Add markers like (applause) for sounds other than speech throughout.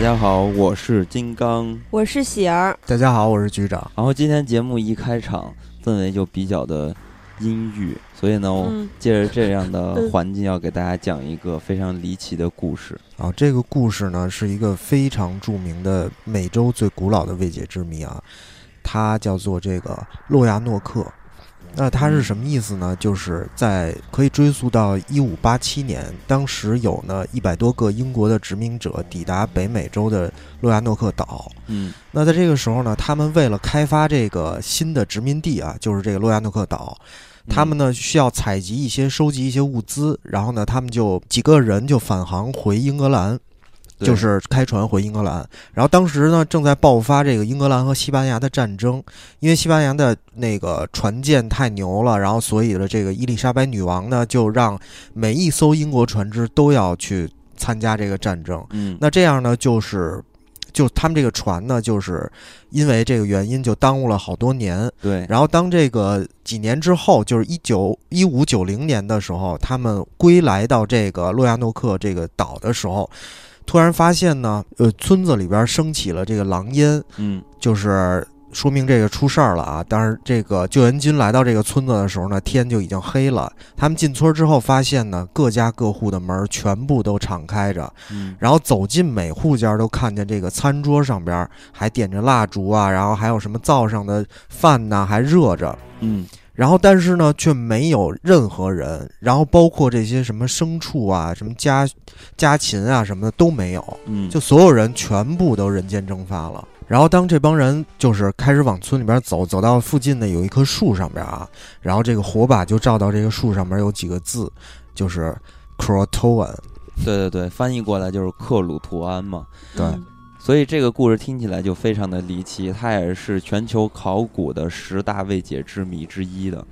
家好，我是金刚，我是喜儿。大家好，我是局长。然后今天节目一开场氛围就比较的阴郁，所以呢，我借着这样的 (laughs) 环境，要给大家讲一个非常离奇的故事。啊，这个故事呢是一个非常著名的美洲最古老的未解之谜啊，它叫做这个洛亚诺克。那它是什么意思呢？就是在可以追溯到一五八七年，当时有呢一百多个英国的殖民者抵达北美洲的洛亚诺克岛。嗯，那在这个时候呢，他们为了开发这个新的殖民地啊，就是这个洛亚诺克岛，他们呢需要采集一些、收集一些物资，然后呢，他们就几个人就返航回英格兰。就是开船回英格兰，然后当时呢正在爆发这个英格兰和西班牙的战争，因为西班牙的那个船舰太牛了，然后所以的这个伊丽莎白女王呢就让每一艘英国船只都要去参加这个战争。嗯，那这样呢就是就他们这个船呢就是因为这个原因就耽误了好多年。对，然后当这个几年之后，就是一九一五九零年的时候，他们归来到这个洛亚诺克这个岛的时候。突然发现呢，呃，村子里边升起了这个狼烟，嗯，就是说明这个出事儿了啊。但是，这个救援军来到这个村子的时候呢，天就已经黑了。他们进村之后，发现呢，各家各户的门全部都敞开着，嗯，然后走进每户家都看见这个餐桌上边还点着蜡烛啊，然后还有什么灶上的饭呢还热着，嗯。然后，但是呢，却没有任何人，然后包括这些什么牲畜啊、什么家家禽啊什么的都没有，嗯，就所有人全部都人间蒸发了。然后，当这帮人就是开始往村里边走，走到附近的有一棵树上边啊，然后这个火把就照到这个树上面有几个字，就是 t o a n 对对对，翻译过来就是克鲁图安嘛，对。所以这个故事听起来就非常的离奇，它也是全球考古的十大未解之谜之一的。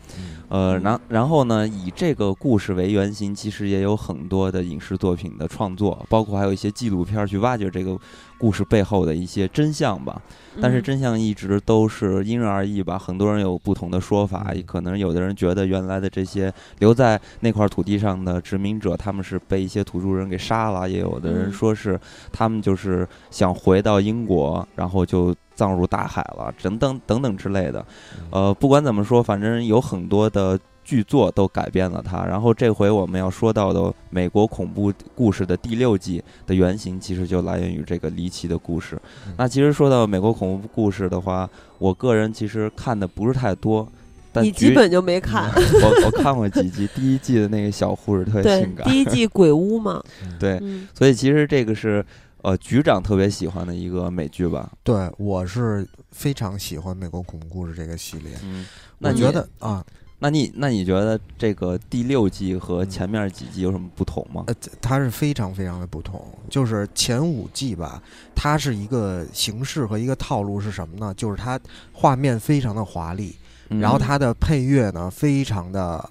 呃，然然后呢，以这个故事为原型，其实也有很多的影视作品的创作，包括还有一些纪录片去挖掘这个故事背后的一些真相吧。但是真相一直都是因人而异吧，很多人有不同的说法，可能有的人觉得原来的这些留在那块土地上的殖民者，他们是被一些土著人给杀了，也有的人说是他们就是想回到英国，然后就葬入大海了，等等等等之类的。呃，不管怎么说，反正有很多的。剧作都改变了它，然后这回我们要说到的美国恐怖故事的第六季的原型，其实就来源于这个离奇的故事。那其实说到美国恐怖故事的话，我个人其实看的不是太多，但你基本就没看。(laughs) 我我看过几集，第一季的那个小护士特别性感。第一季鬼屋嘛。(laughs) 对，所以其实这个是呃局长特别喜欢的一个美剧吧？对，我是非常喜欢美国恐怖故事这个系列。嗯，那觉得啊。那你那你觉得这个第六季和前面几季有什么不同吗？呃，它是非常非常的不同。就是前五季吧，它是一个形式和一个套路是什么呢？就是它画面非常的华丽，然后它的配乐呢非常的。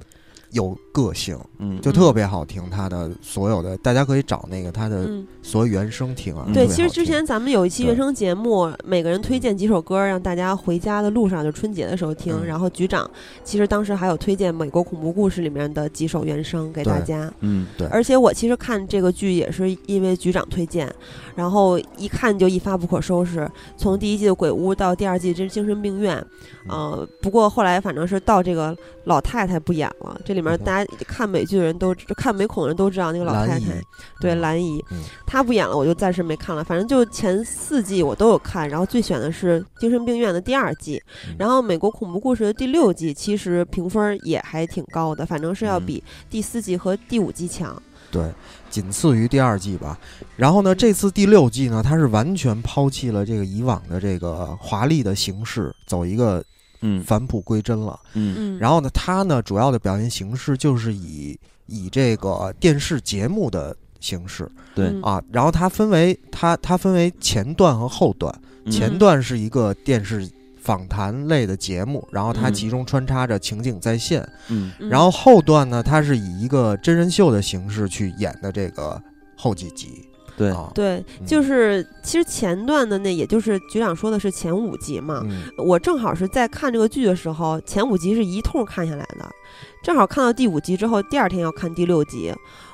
有个性，嗯，就特别好听。他的所有的，大家可以找那个他的所有原声听啊。对，其实之前咱们有一期原声节目，每个人推荐几首歌，让大家回家的路上就春节的时候听。然后局长其实当时还有推荐《美国恐怖故事》里面的几首原声给大家。嗯，对。而且我其实看这个剧也是因为局长推荐，然后一看就一发不可收拾。从第一季的鬼屋到第二季这精神病院，呃，不过后来反正是到这个老太太不演了，这里面。大家看美剧的人都看美恐的人都知道那个老太太，对兰姨，她不演了，我就暂时没看了。反正就前四季我都有看，然后最选的是精神病院的第二季，然后美国恐怖故事的第六季，其实评分也还挺高的，反正是要比第四季和第五季强，对，仅次于第二季吧。然后呢，这次第六季呢，它是完全抛弃了这个以往的这个华丽的形式，走一个。嗯，返璞归真了。嗯，然后呢，它呢主要的表现形式就是以以这个电视节目的形式。对啊，然后它分为它它分为前段和后段。前段是一个电视访谈类的节目，然后它其中穿插着情景再现。嗯，然后后段呢，它是以一个真人秀的形式去演的这个后几集。对对，就是其实前段的那，也就是局长说的是前五集嘛。我正好是在看这个剧的时候，前五集是一通看下来的，正好看到第五集之后，第二天要看第六集，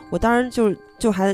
我当然就就还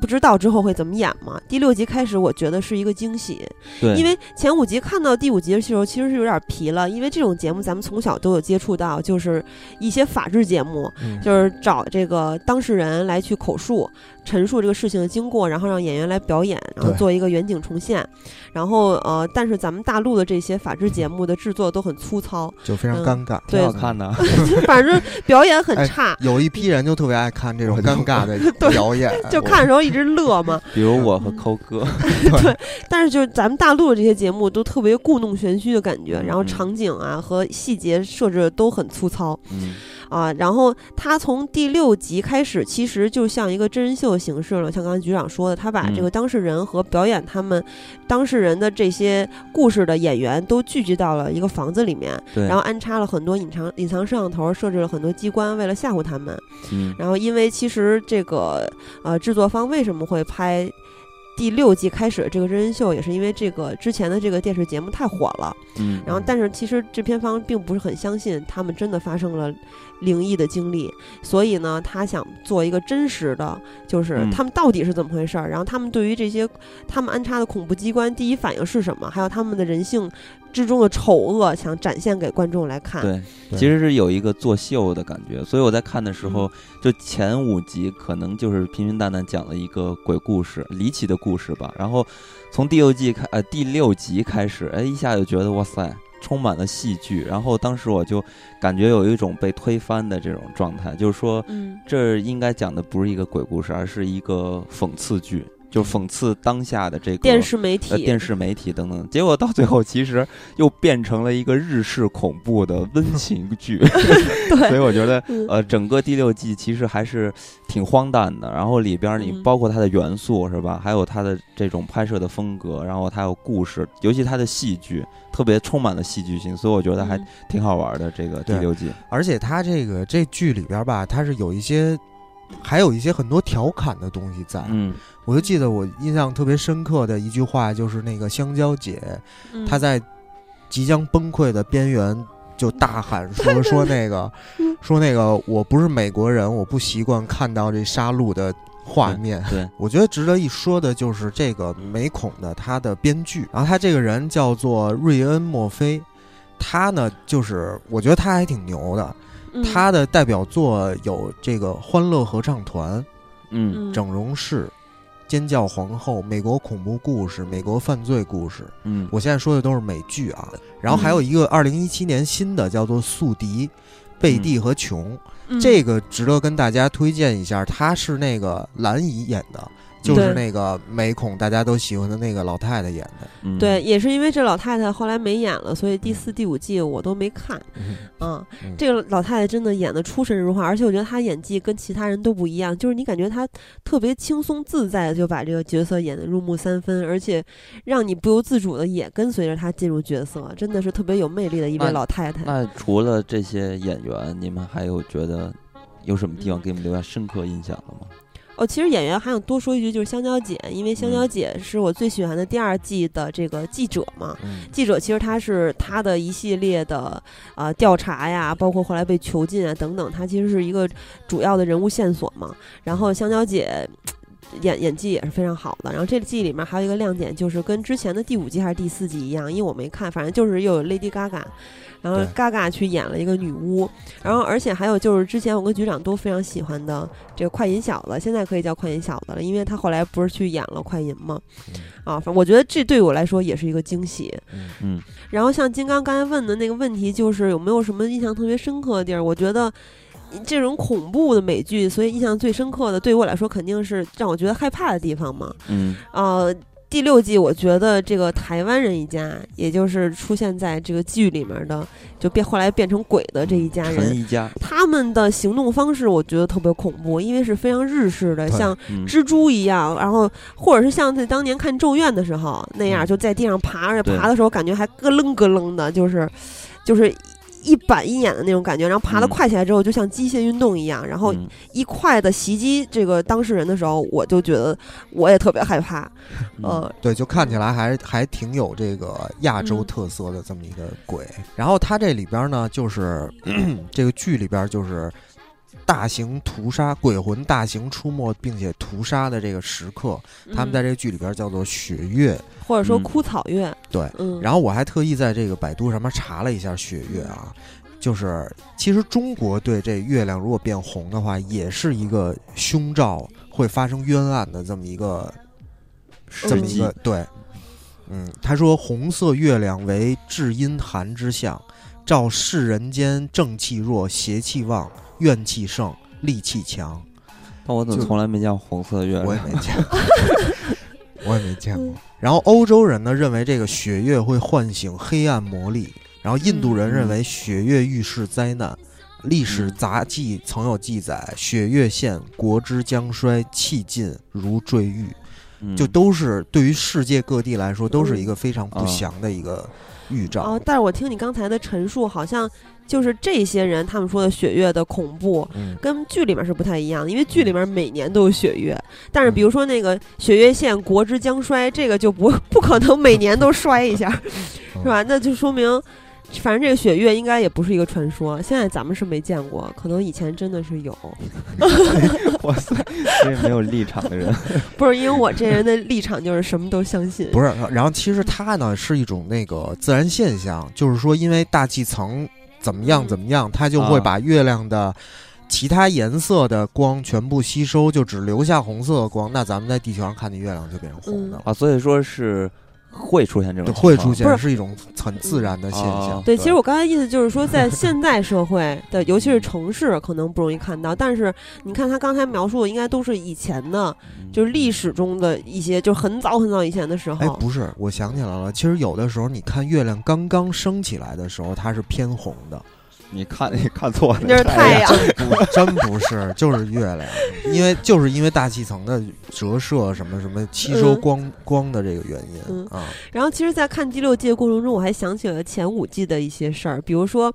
不知道之后会怎么演嘛。第六集开始，我觉得是一个惊喜，对，因为前五集看到第五集的时候，其实是有点疲了，因为这种节目咱们从小都有接触到，就是一些法制节目，嗯就是找这个当事人来去口述。陈述这个事情的经过，然后让演员来表演，然后做一个远景重现。然后呃，但是咱们大陆的这些法制节目的制作都很粗糙，就非常嗯尴尬。对挺好看的。(laughs) 反正表演很哎差，有一批人就特别爱看这种尴尬的 (laughs) 表演，就看的时候一直乐嘛。(laughs) 比如我和抠哥，对但是就是咱们大陆的这些节目都特别故弄玄虚的感觉，然后嗯场景啊和细节设置都很粗糙嗯啊。然后他从第六集开始，其实就像一个真人秀形式了，像刚才局长说的，他把这个嗯当事人和表演他们当事人的这些故事的演员都聚集到了一个房子里面，对，然后安插了很多隐藏隐藏摄像头，设置了很多机关，为了吓唬他们。嗯然后因为其实这个呃制作方为什么会拍第六季开始这个真人秀，也是因为这个之前的这个电视节目太火了。嗯，然后但是其实制片方并不是很相信他们真的发生了灵异的经历，所以呢，他想做一个真实的，就是嗯。他们到底是怎么回事儿，然后他们对于这些他们安插的恐怖机关第一反应是什么，还有他们的人性之中的丑恶，想展现给观众来看。对，其实是有一个作秀的感觉，所以我在看的时嗯候，就前五集可能就是平平淡淡讲了一个鬼故事、离奇的故事吧。然后从第六季开，呃，第六集开始，哎，一下就觉得哇塞，充满了戏剧。然后当时我就感觉有一种被推翻的这种状态，就是说，嗯这应该讲的不是一个鬼故事，而是一个讽刺剧，就讽刺当下的这个电视媒体，呃，电视媒体等等，结果到最后其实又变成了一个日式恐怖的温情剧，(laughs) (laughs) 所以，我觉得嗯。呃，整个第六季其实还是挺荒诞的。然后里边你嗯。包括它的元素是吧，还有它的这种拍摄的风格，然后它有故事，尤其它的戏剧特别充满了戏剧性，所以我觉得还嗯。挺好玩的。这个第六季，而且它这个这剧里边吧，它是有一些，还有一些很多调侃的东西在。嗯。我就记得我印象特别深刻的一句话，就是那个香蕉姐，嗯。她在即将崩溃的边缘就大喊说 (laughs) 说那个嗯说那个我不是美国人，我不习惯看到这杀戮的画面。对，我觉得值得一说的就是这个美恐的他的编剧，然后他这个人叫做瑞恩·墨菲，他呢就是我觉得他还挺牛的，嗯。他的代表作有这个《欢乐合唱团》嗯。嗯《整容室》《尖叫皇后》《美国恐怖故事》《美国犯罪故事》。嗯，我现在说的都是美剧啊，然后还有一个二零一七年新的叫做《宿敌》。贝蒂和琼，嗯。这个值得跟大家推荐一下，他是那个蓝姨演的，就是那个美恐大家都喜欢的那个老太太演的。嗯对，也是因为这老太太后来没演了，所以第四、第五季我都没看。嗯啊嗯，这个老太太真的演的出神入化，而且我觉得她演技跟其他人都不一样，就是你感觉她特别轻松自在的就把这个角色演得入木三分，而且让你不由自主的也跟随着她进入角色，真的是特别有魅力的一位老太太。那除了这些演员，你们还有觉得有什么地方嗯给你们留下深刻印象的吗？哦，其实演员还想多说一句，就是香蕉姐，因为香蕉嗯姐是我最喜欢的第二季的这个记者嘛。嗯记者其实他是他的一系列的呃调查呀，包括后来被囚禁啊等等，他其实是一个主要的人物线索嘛。然后香蕉姐。演演技也是非常好的，然后这季里面还有一个亮点，就是跟之前的第五季还是第四季一样，因为我没看，反正就是又有 Lady Gaga，然后对 Gaga 去演了一个女巫，然后而且还有就是之前我跟局长都非常喜欢的这个快银小子，现在可以叫快银小子了，因为他后来不是去演了快银吗？啊，反正我觉得这对我来说也是一个惊喜。嗯嗯然后像金刚刚才问的那个问题，就是有没有什么印象特别深刻的地儿？我觉得这种恐怖的美剧，所以印象最深刻的，对于我来说肯定是让我觉得害怕的地方嘛。嗯呃，第六季我觉得这个台湾人一家，也就是出现在这个剧里面的，就变后来变成鬼的这一家人，一家，他们的行动方式我觉得特别恐怖，因为是非常日式的，像嗯。蜘蛛一样，然后或者是像在当年看《咒怨》的时候那样，嗯。就在地上爬，而且爬的时候感觉还咯楞咯楞的，就是就是一板一眼的那种感觉。然后爬得嗯快起来之后，就像机械运动一样，然后嗯一快的袭击这个当事人的时候，我就觉得我也特别害怕。嗯呃，对，就看起来还还挺有这个亚洲嗯特色的这么一个鬼。然后它这里边呢，就是 (clears throat) 这个剧里边就是大型屠杀鬼魂大型出没并且屠杀的这个时刻，他们在这个剧里边叫做血月，或者说嗯枯草月，对。嗯，然后我还特意在这个百度上面查了一下血月啊，就是其实中国对这月亮如果变红的话，也是一个凶兆会发生冤案的这么一个这么一个对。嗯，他说红色月亮为至阴寒之象，照世人间正气弱，邪气旺，怨气盛，戾气强。但我怎么从来没见过红色的月我也？没见过，我也没见过。(laughs) 然后欧洲人呢认为这个血月会唤醒黑暗魔力，然后印度人认为血月预示灾难。历史杂记曾有记载，血月现，国之将衰，气尽如坠狱，嗯就都是对于世界各地来说都是一个非常不祥的一个预兆。哦，但是我听你刚才的陈述，好像就是这些人他们说的血月的恐怖。嗯，跟剧里面是不太一样的，因为剧里面每年都有血月，但是比如说那个血月现，国之将衰，这个就不不可能每年都摔一下，嗯 (laughs) 是吧？那就说明，反正这个血月应该也不是一个传说，现在咱们是没见过，可能以前真的是有。(laughs) 哇塞，这没有立场的人，(laughs) 不是因为我这人的立场就是什么都相信，不是，然后其实它呢是一种那个自然现象，就是说因为大气层怎么样嗯。怎么样，它就会啊。把月亮的其他颜色的光全部吸收，就只留下红色的光。那咱们在地球上看见月亮就变成红的了，啊，所以说是会出现这，种情况会出现不是一种很自然的现象啊。对，其实我刚才意思就是说，在现代社会的，尤其是城市，可能不容易看到。但是你看他刚才描述的，应该都是以前的，嗯就是历史中的一些，就很早很早以前的时候。哎，不是，我想起来了，其实有的时候你看月亮刚刚升起来的时候，它是偏红的。你看你看错了，那是太阳。不，真不是，就是月亮，因为就是因为大气层的折射，什么什么吸收嗯光、光的这个原因、嗯啊。然后，其实，在看第六季的过程中，我还想起了前五季的一些事儿，比如说。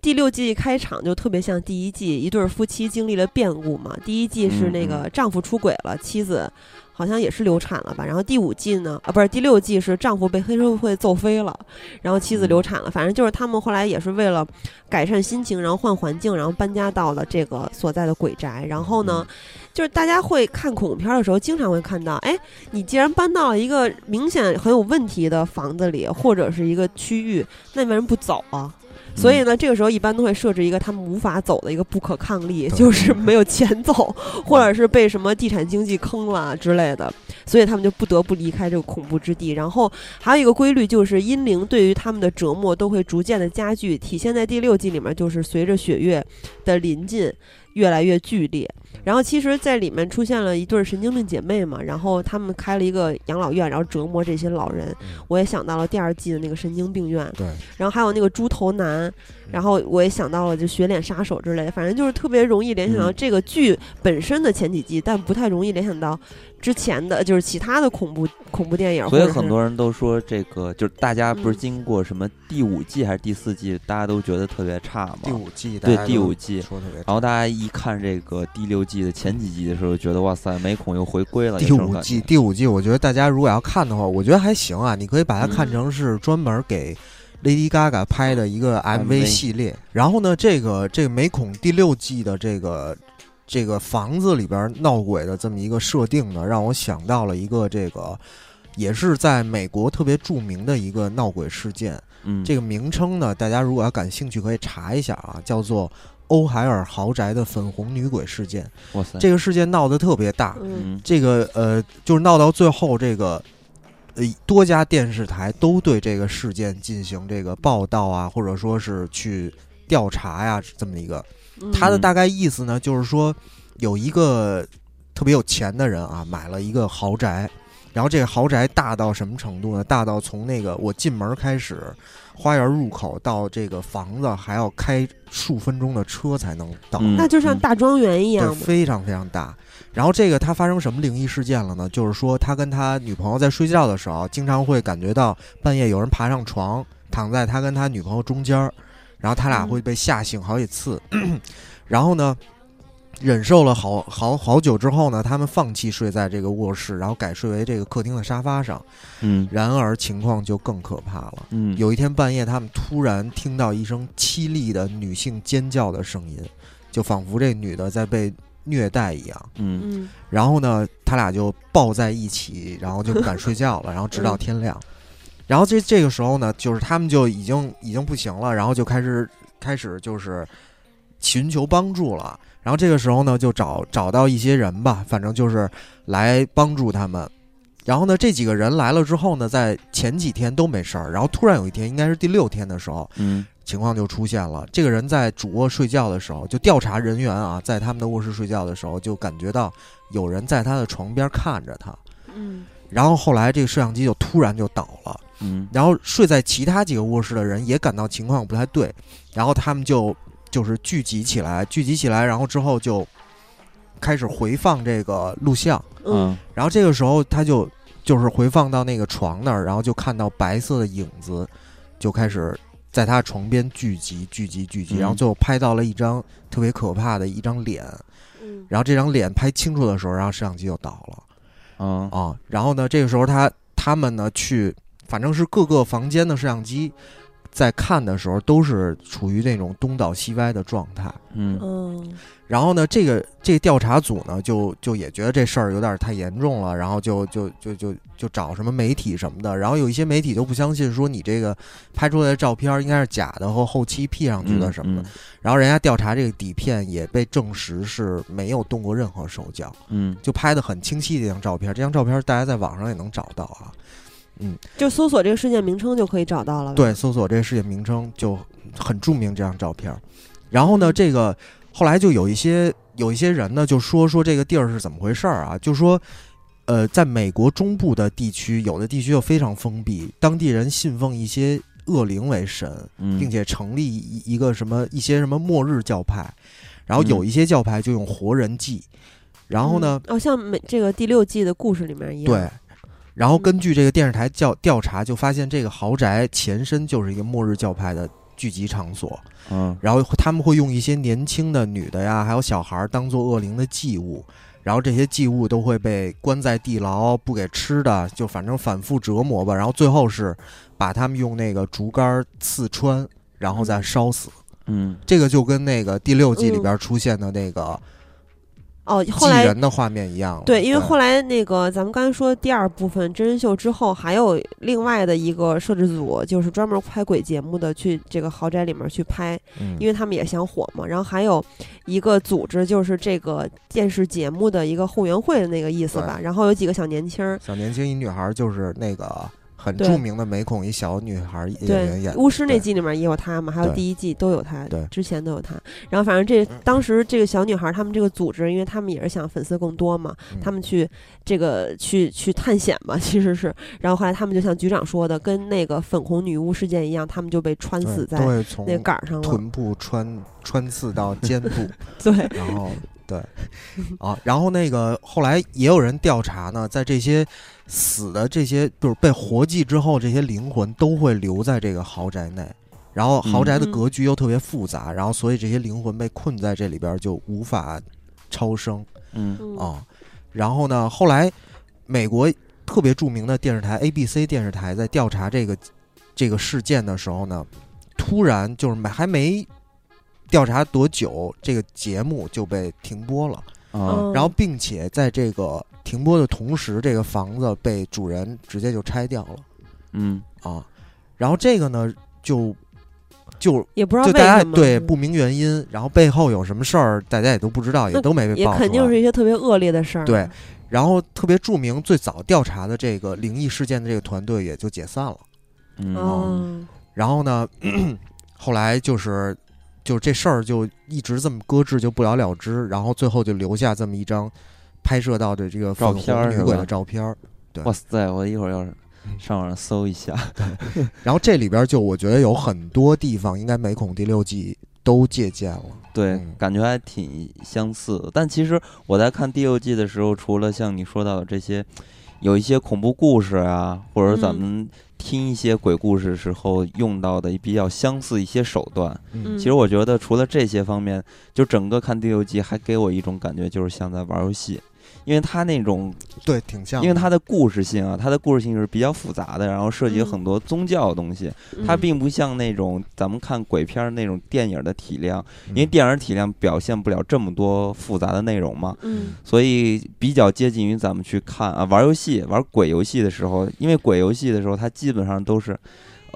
第六季开场就特别像第一季，一对儿夫妻经历了变故嘛。第一季是那嗯个丈夫出轨了，妻子好像也是流产了吧。然后第五季呢，啊不是第六季是丈夫被黑社会揍飞了，然后妻子流产了。反正就是他们后来也是为了改善心情，然后换环境，然后搬家到了这个所在的鬼宅。然后呢，就是大家会看恐怖片的时候，经常会看到，哎，你既然搬到了一个明显很有问题的房子里，或者是一个区域，那你为什么不走啊？所以呢，这个时候一般都会设置一个他们无法走的一个不可抗力，就是没有钱走，(laughs) 或者是被什么地产经济坑了之类的，所以他们就不得不离开这个恐怖之地。然后还有一个规律就是，阴灵对于他们的折磨都会逐渐的加剧，体现在第六季里面，就是随着血月的临近，越来越剧烈。然后其实，在里面出现了一对神经病姐妹嘛，然后他们开了一个养老院，然后折磨这些老人。嗯我也想到了第二季的那个神经病院，对，然后还有那个猪头男，然后我也想到了就雪脸杀手之类的，反正就是特别容易联想到嗯这个剧本身的前几季，但不太容易联想到之前的就是其他的恐怖恐怖电影。所以很多人都说这个就是大家不是嗯经过什么第五季还是第四季，大家都觉得特别差嘛。第五季对大家都第五季说特别然后大家一看这个第六季的前几集的时候，觉得哇塞，美恐又回归了。第五季，第五季，我觉得大家如果要看的话，我觉得还行啊。你可以把它嗯看成是专门给 Lady Gaga 拍的一个 MV 系列。然后呢，这个这个美恐第六季的这个这个房子里边闹鬼的这么一个设定呢，让我想到了一个这个也是在美国特别著名的一个闹鬼事件。嗯，这个名称呢，大家如果要感兴趣，可以查一下啊，叫做欧海尔豪宅的粉红女鬼事件。哇塞，这个事件闹得特别大，嗯嗯这个呃，就是闹到最后，这个呃多家电视台都对这个事件进行这个报道啊，或者说是去调查呀，这么一个。嗯他的大概意思呢，就是说有一个特别有钱的人啊，买了一个豪宅，然后这个豪宅大到什么程度呢？大到从那个我进门开始，花园入口到这个房子还要开数分钟的车才能到。嗯那就像大庄园一对，样嘛。非常非常大。然后这个他发生什么灵异事件了呢？就是说他跟他女朋友在睡觉的时候，经常会感觉到半夜有人爬上床，躺在他跟他女朋友中间儿，然后他俩嗯会被吓醒好几次。(clears throat) 然后呢，忍受了好好好久之后呢，他们放弃睡在这个卧室，然后改睡为这个客厅的沙发上。嗯然而情况就更可怕了。嗯，有一天半夜，他们突然听到一声凄厉的女性尖叫的声音，就仿佛这女的在被虐待一样。嗯嗯然后呢，他俩就抱在一起，然后就不敢睡觉了，然后直到天亮。然后这这个时候呢，就是他们就已经已经不行了，然后就开始开始就是寻求帮助了。然后这个时候呢，就找找到一些人吧，反正就是来帮助他们。然后呢，这几个人来了之后呢，在前几天都没事儿，然后突然有一天，应该是第六天的时候，嗯情况就出现了。这个人在主卧睡觉的时候，就调查人员啊，在他们的卧室睡觉的时候，就感觉到有人在他的床边看着他。嗯然后后来这个摄像机就突然就倒了，嗯然后睡在其他几个卧室的人也感到情况不太对，然后他们就就是聚集起来，聚集起来，然后之后就开始回放这个录像。嗯然后这个时候他就就是回放到那个床那儿，然后就看到白色的影子就开始在他床边聚集、聚集、聚集，嗯然后最后拍到了一张特别可怕的一张脸，嗯然后这张脸拍清楚的时候，然后摄像机就倒了嗯啊。然后呢，这个时候他他们呢去，反正是各个房间的摄像机。在看的时候都是处于那种东倒西歪的状态，嗯。嗯然后呢，这个这个调查组呢，就就也觉得这事儿有点太严重了，然后就就就就就找什么媒体什么的，然后有一些媒体都不相信，说你这个拍出来的照片应该是假的或后期 P 上去的什么的。然后人家调查这个底片也被证实是没有动过任何手脚，嗯。就拍的很清晰的一张照片。这张照片大家在网上也能找到啊，嗯，就搜索这个事件名称就可以找到了？对，搜索这个事件名称就很著名这张照片。然后呢，这个后来就有一些有一些人呢，就说说这个地儿是怎么回事儿啊？就说，呃，在美国中部的地区，有的地区又非常封闭，当地人信奉一些恶灵为神，嗯，并且成立一一个什么一些什么末日教派，然后嗯。有一些教派就用活人祭，然后呢，嗯哦，像美这个第六季的故事里面一样，对，然后根据这个电视台调调查，就发现这个豪宅前身就是一个末日教派的聚集场所。嗯然后他们会用一些年轻的女的呀，还有小孩儿当做恶灵的祭物，然后这些祭物都会被关在地牢，不给吃的，就反正反复折磨吧。然后最后是把他们用那个竹竿刺穿，然后再烧死。嗯这个就跟那个第六季里边出现的那个哦，后来人的画面一样了。对，因为后来那个咱们刚才说第二部分真人秀之后，还有另外的一个摄制组，就是专门拍鬼节目的，去这个豪宅里面去拍，嗯因为他们也想火嘛。然后还有一个组织，就是这个电视节目的一个后援会的那个意思吧。然后有几个小年轻儿，小年轻一女孩就是那个很著名的美恐一小女孩演员对演，的。巫师那季里面也有她嘛，还有第一季都有她，对之前都有她。然后反正这当时这个小女孩，他们这个组织，因为他们也是想粉丝更多嘛，嗯他们去这个去去探险嘛，(laughs) 其实是。然后后来他们就像局长说的，跟那个粉红女巫事件一样，他们就被穿对死在那杆儿上了。(laughs) 臀部穿穿刺到肩部。对，然后对 (laughs) 啊，然后那个后来也有人调查呢，在这些死的这些就是被活祭之后，这些灵魂都会留在这个豪宅内。然后豪宅的嗯格局又特别复杂，然后所以这些灵魂被困在这里边儿就无法超生嗯嗯啊。然后呢，后来美国特别著名的电视台 ABC 电视台在调查这个这个事件的时候呢，突然就是没还没调查多久，这个节目就被停播了。啊嗯然后，并且在这个停播的同时，这个房子被主人直接就拆掉了嗯啊。然后这个呢，就就也不知道就大家对不明原因，然后背后有什么事儿，大家也都不知道，也都没被也爆出来。肯定是一些特别恶劣的事儿。对然后特别著名、最早调查的这个灵异事件的这个团队也就解散了。嗯哦，然后呢，(clears throat) 后来就是就这事儿就一直这么搁置，就不了了之。然后最后就留下这么一张拍摄到的这个照片儿女鬼的照片儿。哇塞！我一会儿要上网上搜一下，然后这里边就我觉得有很多地方，应该美恐第六季都借鉴了。对嗯，感觉还挺相似的。但其实我在看第六季的时候，除了像你说到的这些，有一些恐怖故事啊，或者咱嗯们听一些鬼故事时候用到的比较相似一些手段。嗯其实我觉得除了这些方面，就整个看第六季还给我一种感觉，就是像在玩游戏。因为它那种对挺像，因为它的故事性啊，它的故事性是比较复杂的，然后涉及嗯很多宗教的东西。它嗯并不像那种咱们看鬼片儿那种电影的体量，嗯因为电影体量表现不了这么多复杂的内容嘛，嗯所以比较接近于咱们去看啊玩游戏、玩鬼游戏的时候，因为鬼游戏的时候，它基本上都是。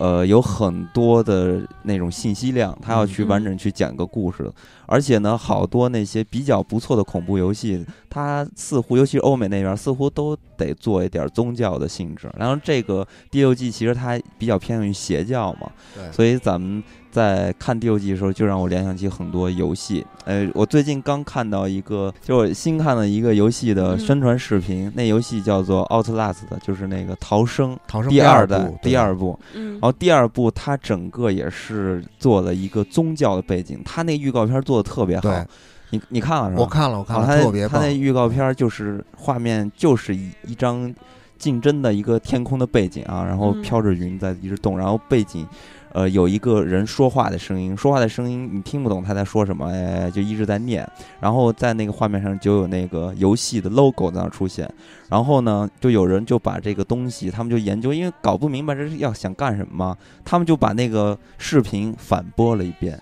呃，有很多的那种信息量，他要去嗯完整去讲个故事，而且呢，好多那些比较不错的恐怖游戏，它似乎，尤其是欧美那边，似乎都得做一点宗教的性质。然后这个第六季其实它比较偏向于邪教嘛，所以咱们在看第六季的时候，就让我联想起很多游戏。呃，我最近刚看到一个，就我新看了一个游戏的宣传视频，那游戏叫做 Outlast，就是那个逃生逃生第二代部第二部。嗯然后第二部它整个也是做了一个宗教的背景，它那预告片做的特别好对。你你看了是吧？我看了，我看了，啊它特别棒它那。预告片就是画面就是一一张竞争的一个天空的背景啊，然后嗯飘着云在一直动，然后背景。呃，有一个人说话的声音，说话的声音你听不懂他在说什么，哎，就一直在念。然后在那个画面上就有那个游戏的 logo 在那出现。然后呢，就有人就把这个东西，他们就研究，因为搞不明白这是要想干什么嘛，他们就把那个视频反播了一遍，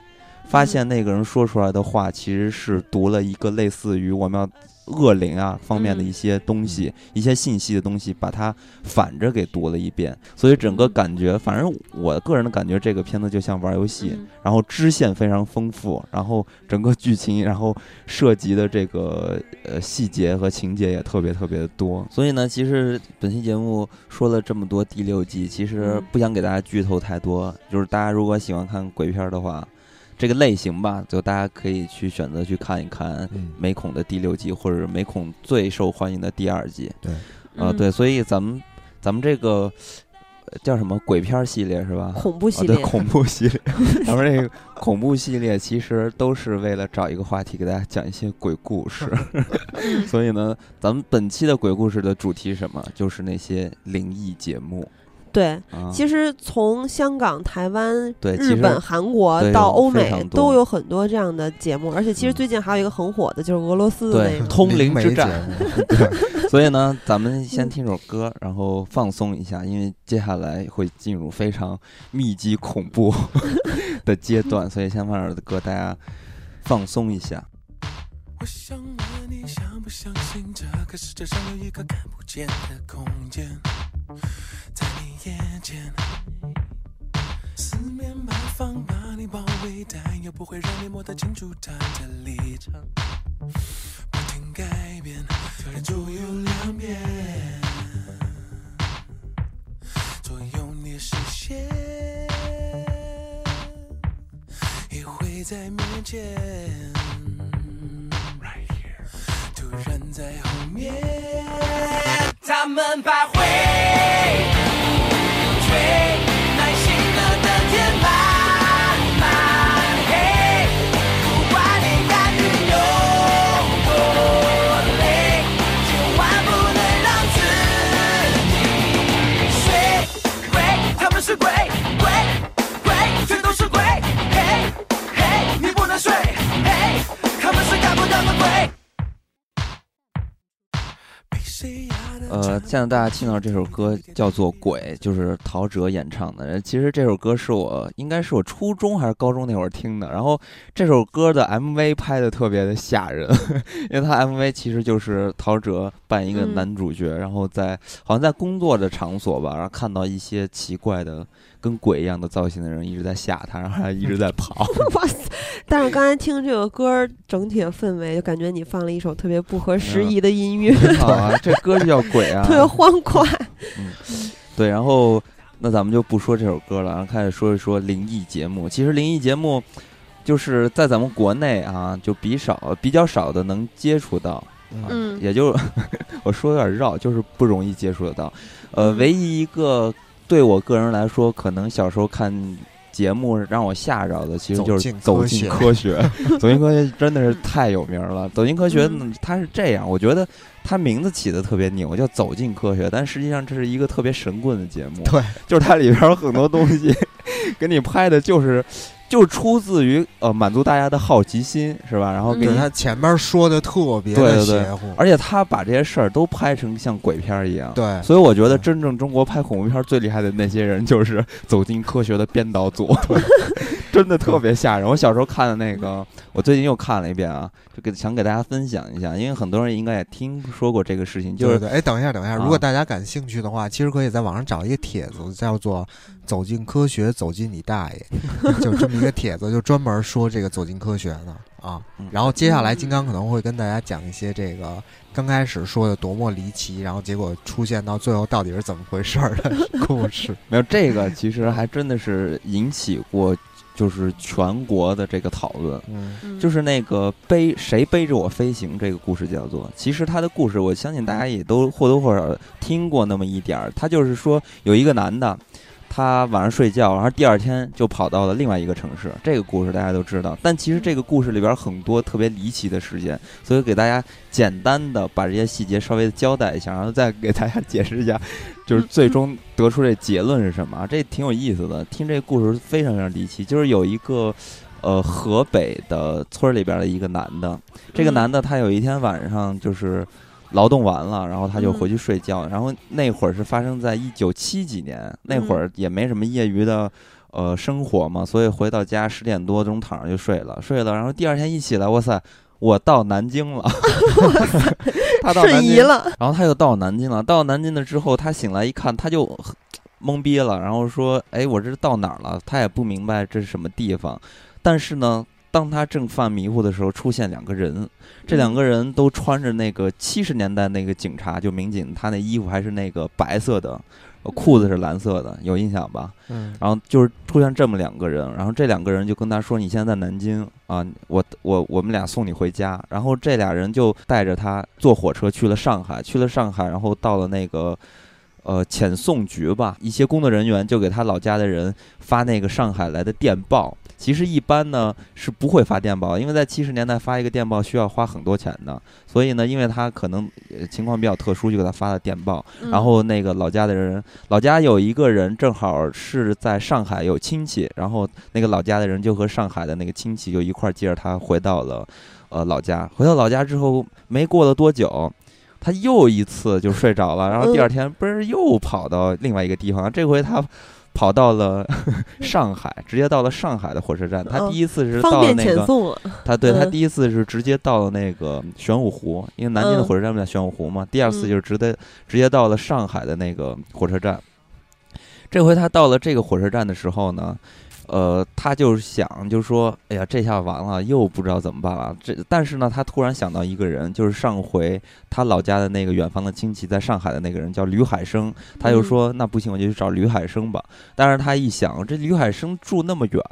发现那个人说出来的话其实是读了一个类似于我们要恶灵啊方面的一些东西、一些信息的东西，把它反着给读了一遍，所以整个感觉，反正我个人的感觉，这个片子就像玩游戏，嗯。然后支线非常丰富，然后整个剧情，然后涉及的这个呃细节和情节也特别特别的多。所以呢，其实本期节目说了这么多第六季，其实嗯。不想给大家剧透太多，就是大家如果喜欢看鬼片的话，这个类型吧，就大家可以去选择去看一看嗯，美恐的第六季，或者美恐最受欢迎的第二季。对，呃，嗯。对，所以咱们咱们这个呃叫什么鬼片系列是吧？恐怖系啊、对列，恐怖系列，(laughs) 咱们这个恐怖系列其实都是为了找一个话题给大家讲一些鬼故事，(laughs) 嗯所以呢，咱们本期的鬼故事的主题是什么？就是那些灵异节目对，啊。其实从香港、台湾、对日本、韩国到欧美都有很多这样的节目，而且其实嗯最近还有一个很火的，就是俄罗斯的那个。通灵之战，(laughs) 目，所以呢，咱们先听首歌，然后放松一下，因为接下来会进入非常密集恐怖 (laughs) 的阶段，所以先放首歌，大家放松一下。我想问你，相不相信这个世界上有一个看不见的空间，在你眼前，四面八方把你包围，但又不会让你摸得清楚它的立场，不停改变，突然左右两边，左右你视线，也会在面前。突然在后面，他们徘徊，追耐心的等天慢慢黑，不管你甘于有多累，千万不能让自己睡。鬼，他们是鬼，鬼鬼，全都是鬼。嘿，嘿，你不能睡。嘿，他们是看不到的鬼。呃，现在大家听到这首歌叫做《鬼》，就是陶喆演唱的。其实这首歌是我应该是我初中还是高中那会儿听的。然后这首歌的 MV 拍的特别的吓人，(laughs) 因为他 MV 其实就是陶喆扮一个嗯男主角，然后在好像在工作的场所吧，然后看到一些奇怪的跟鬼一样的造型的人一直在吓他，然后他一直在跑。(laughs) 哇塞！但是刚才听这个歌，整体的氛围就感觉你放了一首特别不合时宜的音乐，好啊，这歌就叫 (laughs)《鬼》啊，特别欢快。(laughs) 嗯对，然后那咱们就不说这首歌了，然后开始说一说灵异节目。其实灵异节目就是在咱们国内啊，就比少比较少的能接触到，啊嗯也就我说有点绕，就是不容易接触得到。呃，嗯唯一一个对我个人来说，可能小时候看。节目让我吓着的，其实就是走走进进科科学。(laughs) 走进科学真的是太有名了。走进科学它是这样，我觉得它名字起的特别牛，叫走进科学，但实际上这是一个特别神棍的节目。对，就是它里边有很多东西 (laughs) 给你拍的就是。就出自于呃满足大家的好奇心，是吧？然后给他前面说的特别的对对对。邪乎，而且他把这些事儿都拍成像鬼片儿一样。对，所以我觉得真正中国拍恐怖片儿最厉害的那些人，就是走进科学的编导组，(laughs) (laughs) 真的特别吓人。我小时候看的那个，我最近又看了一遍啊，就给想给大家分享一下，因为很多人应该也听说过这个事情，就是哎，等一下，等一下，啊如果大家感兴趣的话，其实可以在网上找一个帖子，叫做“走进科学，走进你大爷 (laughs) ”，就这么一个帖子，就专门说这个走进科学的啊嗯。然后接下来金刚可能会跟大家讲一些这个刚开始说的多么离奇，然后结果出现到最后到底是怎么回事儿的 (laughs) 故事。没有这个，其实还真的是引起过就是全国的这个讨论。就是那个背谁背着我飞行这个故事叫做，其实他的故事我相信大家也都或多或少听过那么一点儿。他就是说有一个男的，他晚上睡觉，然后第二天就跑到了另外一个城市。这个故事大家都知道，但其实这个故事里边很多特别离奇的事件，所以给大家简单的把这些细节稍微的交代一下，然后再给大家解释一下，就是最终得出这结论是什么啊。这挺有意思的，听这个故事非常非常离奇，就是有一个。呃，河北的村儿里边的一个男的，这个嗯男的他有一天晚上就是劳动完了，然后他就嗯。回去睡觉，然后那会儿是发生在一九七几年，那会儿也没什么业余的呃生活嘛，所以回到家十点多钟躺上就睡了，睡了，然后第二天一起来，哇塞，我到南京了，(laughs) 他到南京，了，然后他又到南京了，到南京了之后，他醒来一看，他就 (sniffs) 懵逼了，然后说：“哎，我这是到哪儿了？”他也不明白这是什么地方，但是呢，当他正犯迷糊的时候，出现两个人，这两个人都穿着那个七十年代那个警察就民警，他那衣服还是那个白色的，呃裤子是蓝色的，有印象吧？嗯然后就是出现这么两个人，然后这两个人就跟他说：“你现在在南京啊，我我我们俩送你回家。”然后这俩人就带着他坐火车去了上海，去了上海，然后到了那个呃遣送局吧，一些工作人员就给他老家的人发那个上海来的电报。其实一般呢是不会发电报，因为在七十年代发一个电报需要花很多钱的，所以呢，因为他可能呃情况比较特殊，就给他发了电报。嗯然后那个老家的人，老家有一个人正好是在上海有亲戚，然后那个老家的人就和上海的那个亲戚就一块儿接着他回到了呃老家。回到老家之后，没过了多久，他又一次就睡着了，然后第二天不是又跑到另外一个地方，这回他。跑到了 (laughs) 上海，直接到了上海的火车站。他嗯第一次是到了那个他对他嗯第一次是直接到了那个玄武湖，因为南京的嗯火车站不在玄武湖嘛。第二次嗯就是直接直接到了上海的那个火车站。这回他到了这个火车站的时候呢，呃，他就是想，就是说，哎呀，这下完了，又不知道怎么办了。这但是呢，他突然想到一个人，就是上回他老家的那个远方的亲戚在上海的那个人，叫吕海生。他就说，那不行，我就去找吕海生吧。但是他一想，这吕海生住那么远，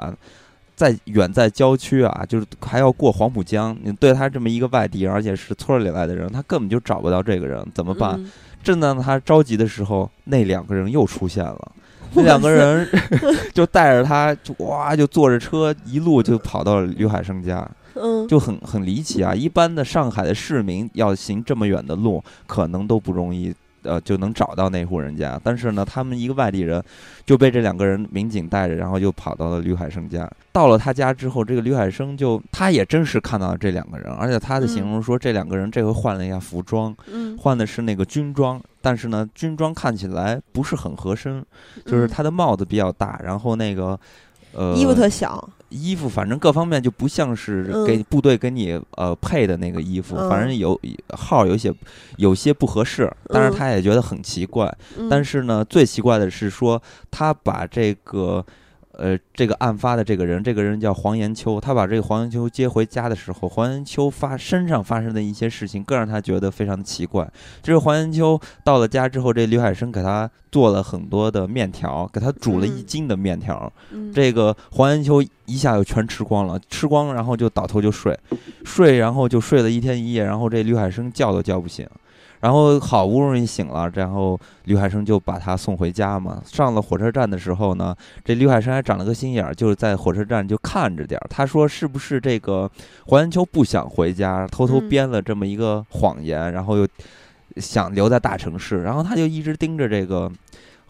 在远在郊区啊，就是还要过黄浦江。你对他这么一个外地人，而且是村里来的人，他根本就找不到这个人，怎么办？嗯正当他着急的时候，那两个人又出现了。(laughs) 那两个人 (laughs) 就带着他，就哇，就坐着车一路就跑到了吕海生家，嗯，就很很离奇啊！一般的上海的市民要行这么远的路，可能都不容易，呃，就能找到那户人家。但是呢，他们一个外地人就被这两个人民警带着，然后又跑到了吕海生家。到了他家之后，这个吕海生就他也真实看到了这两个人，而且他的形容说，这两个人这回换了一下服装，嗯，换的是那个军装，但是呢，军装看起来不是很合身，就是他的帽子比较大，然后那个呃衣服特小，衣服反正各方面就不像是嗯给部队给你呃配的那个衣服，嗯反正有号有些有些不合适，但是嗯他也觉得很奇怪。嗯但是呢，最奇怪的是说他把这个。呃，这个案发的这个人，这个人叫黄延秋。他把这个黄延秋接回家的时候，黄延秋发身上发生的一些事情，更让他觉得非常的奇怪。就是黄延秋到了家之后，这刘海生给他做了很多的面条，给他煮了一嗯斤的面条。嗯这个黄延秋一下就全吃光了，吃光然后就倒头就睡，睡然后就睡了一天一夜，然后这刘海生叫都叫不醒，然后好不容易醒了，然后吕海生就把他送回家嘛。上了火车站的时候呢，这吕海生还长了个心眼儿，就是在火车站就看着点儿。他说是不是这个黄延秋不想回家，偷偷嗯编了这么一个谎言，然后又想留在大城市，然后他就一直盯着这个。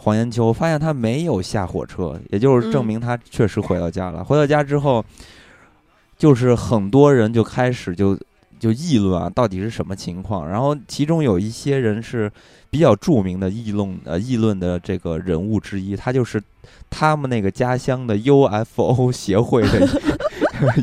黄延秋，发现他没有下火车，也就是证明他确实回到家了。回到家之后，就是很多人就开始就就议论啊，到底是什么情况？然后其中有一些人是比较著名的议论呃议论的这个人物之一，他就是他们那个家乡的 UFO (laughs) 协会的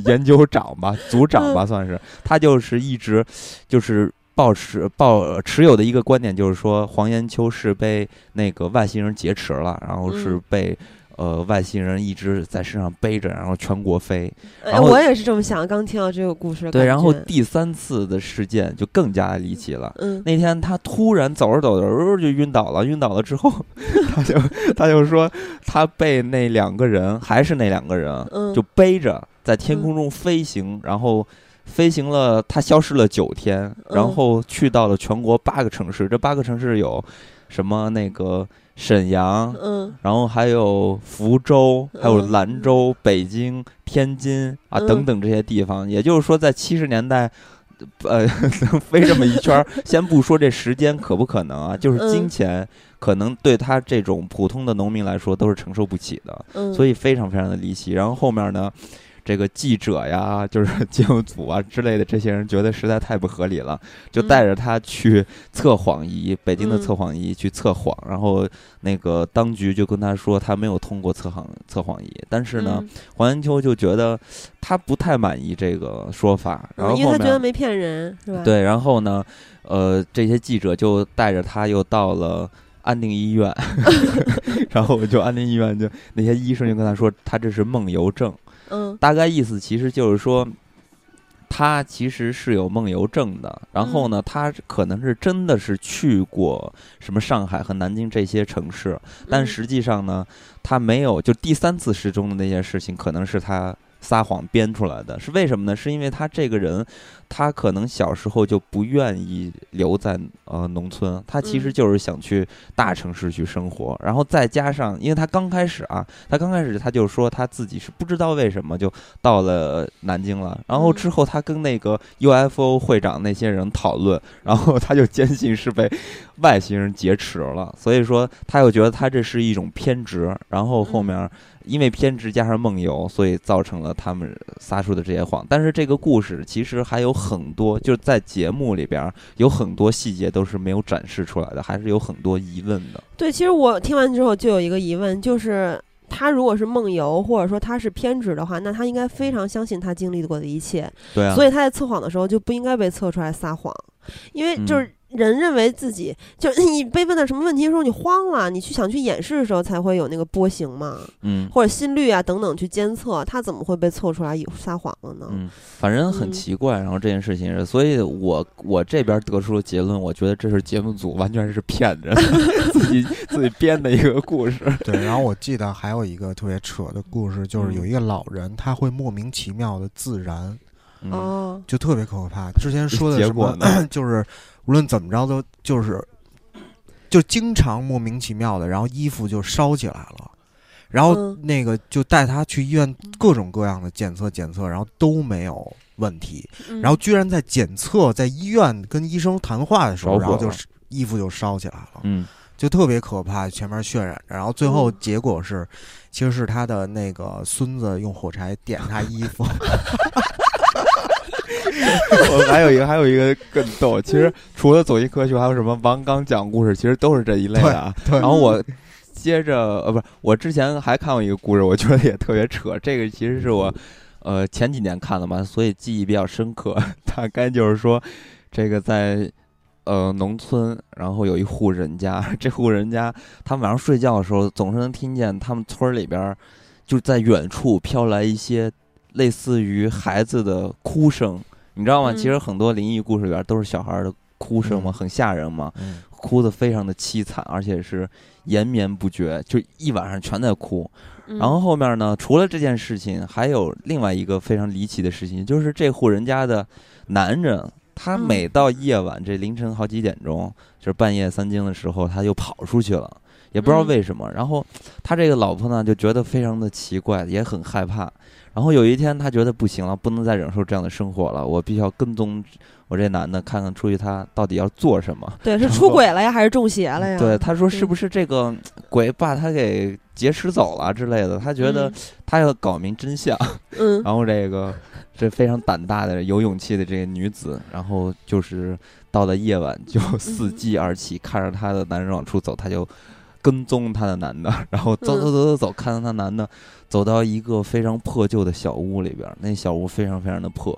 研究长吧，组长吧，算是他就是一直就是。抱持抱持有的一个观点就是说，黄延秋是被那个外星人劫持了，然后是被呃外星人一直在身上背着，然后全国飞。哎，我也是这么想，刚听到这个故事。对，然后第三次的事件就更加离奇了。嗯，那天他突然走着走着就晕倒了，晕倒了之后，(laughs) 他就他就说他被那两个人还是那两个人，就背着在天空中飞行，然后。飞行了，他消失了九天，然后去到了全国八个城市。这八个城市有什么？那个沈阳，嗯，然后还有福州，还有兰州、北京、天津啊等等这些地方。也就是说，在七十年代，呃，(laughs) 飞这么一圈，(laughs) 先不说这时间可不可能啊，就是金钱可能对他这种普通的农民来说都是承受不起的，所以非常非常的离奇。然后后面呢？这个记者呀，(laughs) 就是节目组啊之类的这些人，觉得实在太不合理了，就带着他去测谎仪，北京的测谎仪去测谎，然后那个当局就跟他说他没有通过测谎测谎仪，但是呢，黄延秋就觉得他不太满意这个说法，然后因为他觉得没骗人，是吧？对，然后呢，呃，这些记者就带着他又到了安定医院，(laughs) (laughs) 然后就安定医院就那些医生就跟他说，他这是梦游症。嗯，大概意思其实就是说，他其实是有梦游症的。然后呢，他可能是真的是去过什么上海和南京这些城市，但实际上呢，他没有。就第三次失踪的那件事情，可能是他。撒谎编出来的是为什么呢？是因为他这个人，他可能小时候就不愿意留在呃农村，他其实就是想去大城市去生活。然后再加上，因为他刚开始啊，他刚开始他就说他自己是不知道为什么就到了南京了。然后之后他跟那个 UFO 会长那些人讨论，然后他就坚信是被外星人劫持了。所以说他又觉得他这是一种偏执。然后后面。因为偏执加上梦游，所以造成了他们撒出的这些谎。但是这个故事其实还有很多，就是在节目里边有很多细节都是没有展示出来的，还是有很多疑问的。对，其实我听完之后就有一个疑问，就是他如果是梦游，或者说他是偏执的话，那他应该非常相信他经历过的一切。对啊。所以他在测谎的时候就不应该被测出来撒谎，因为就是。人认为自己就是你被问到什么问题的时候，你慌了，你去想去演示的时候，才会有那个波形嘛，嗯，或者心率啊等等去监测，他怎么会被测出来有撒谎了呢？嗯，反正很奇怪。然后这件事情是，所以我我这边得出了结论，我觉得这是节目组完全是骗人，(laughs) 自己自己编的一个故事。对，然后我记得还有一个特别扯的故事，就是有一个老人，他会莫名其妙的自燃，哦，就特别可怕。之前说的结果呢？(clears throat) 就是。无论怎么着，都就是，就经常莫名其妙的，然后衣服就烧起来了，然后那个就带他去医院各种各样的检测检测，然后都没有问题，然后居然在检测在医院跟医生谈话的时候，然后就衣服就烧起来了，嗯，就特别可怕，前面渲染着，然后最后结果是，其实是他的那个孙子用火柴点他衣服。(laughs) (laughs) 我还有一个，还有一个更逗。其实除了走进科学，还有什么王刚讲故事，其实都是这一类的啊。然后我接着呃，不是，我之前还看过一个故事，我觉得也特别扯。这个其实是我呃前几年看的嘛，所以记忆比较深刻。(laughs) 大概就是说，这个在呃农村，然后有一户人家，这户人家他们晚上睡觉的时候，总是能听见他们村里边就在远处飘来一些类似于孩子的哭声。你知道吗？其实很多灵异故事里边都是小孩的哭声嘛，很吓人嘛，哭的非常的凄惨，而且是延绵不绝，就一晚上全在哭。然后后面呢，除了这件事情，还有另外一个非常离奇的事情，就是这户人家的男人，他每到夜晚这凌晨好几点钟，就是半夜三更的时候，他就跑出去了。也不知道嗯为什么。然后他这个老婆呢就觉得非常的奇怪，也很害怕。然后有一天他觉得不行了，不能再忍受这样的生活了，我必须要跟踪我这男的，看看出去他到底要做什么。对，是出轨了呀，还是中邪了呀？对，他说是不是这个鬼把他给劫持走了之类的？他觉得嗯他要搞明真相。嗯然后这个这非常胆大的、有勇气的这个女子，然后就是到了夜晚就伺机而起，看着她的男人往出走，她就跟踪他的男的，(laughs) 然后走走走走走，看到那男的走到一个非常破旧的小屋里边，那小屋非常非常的破，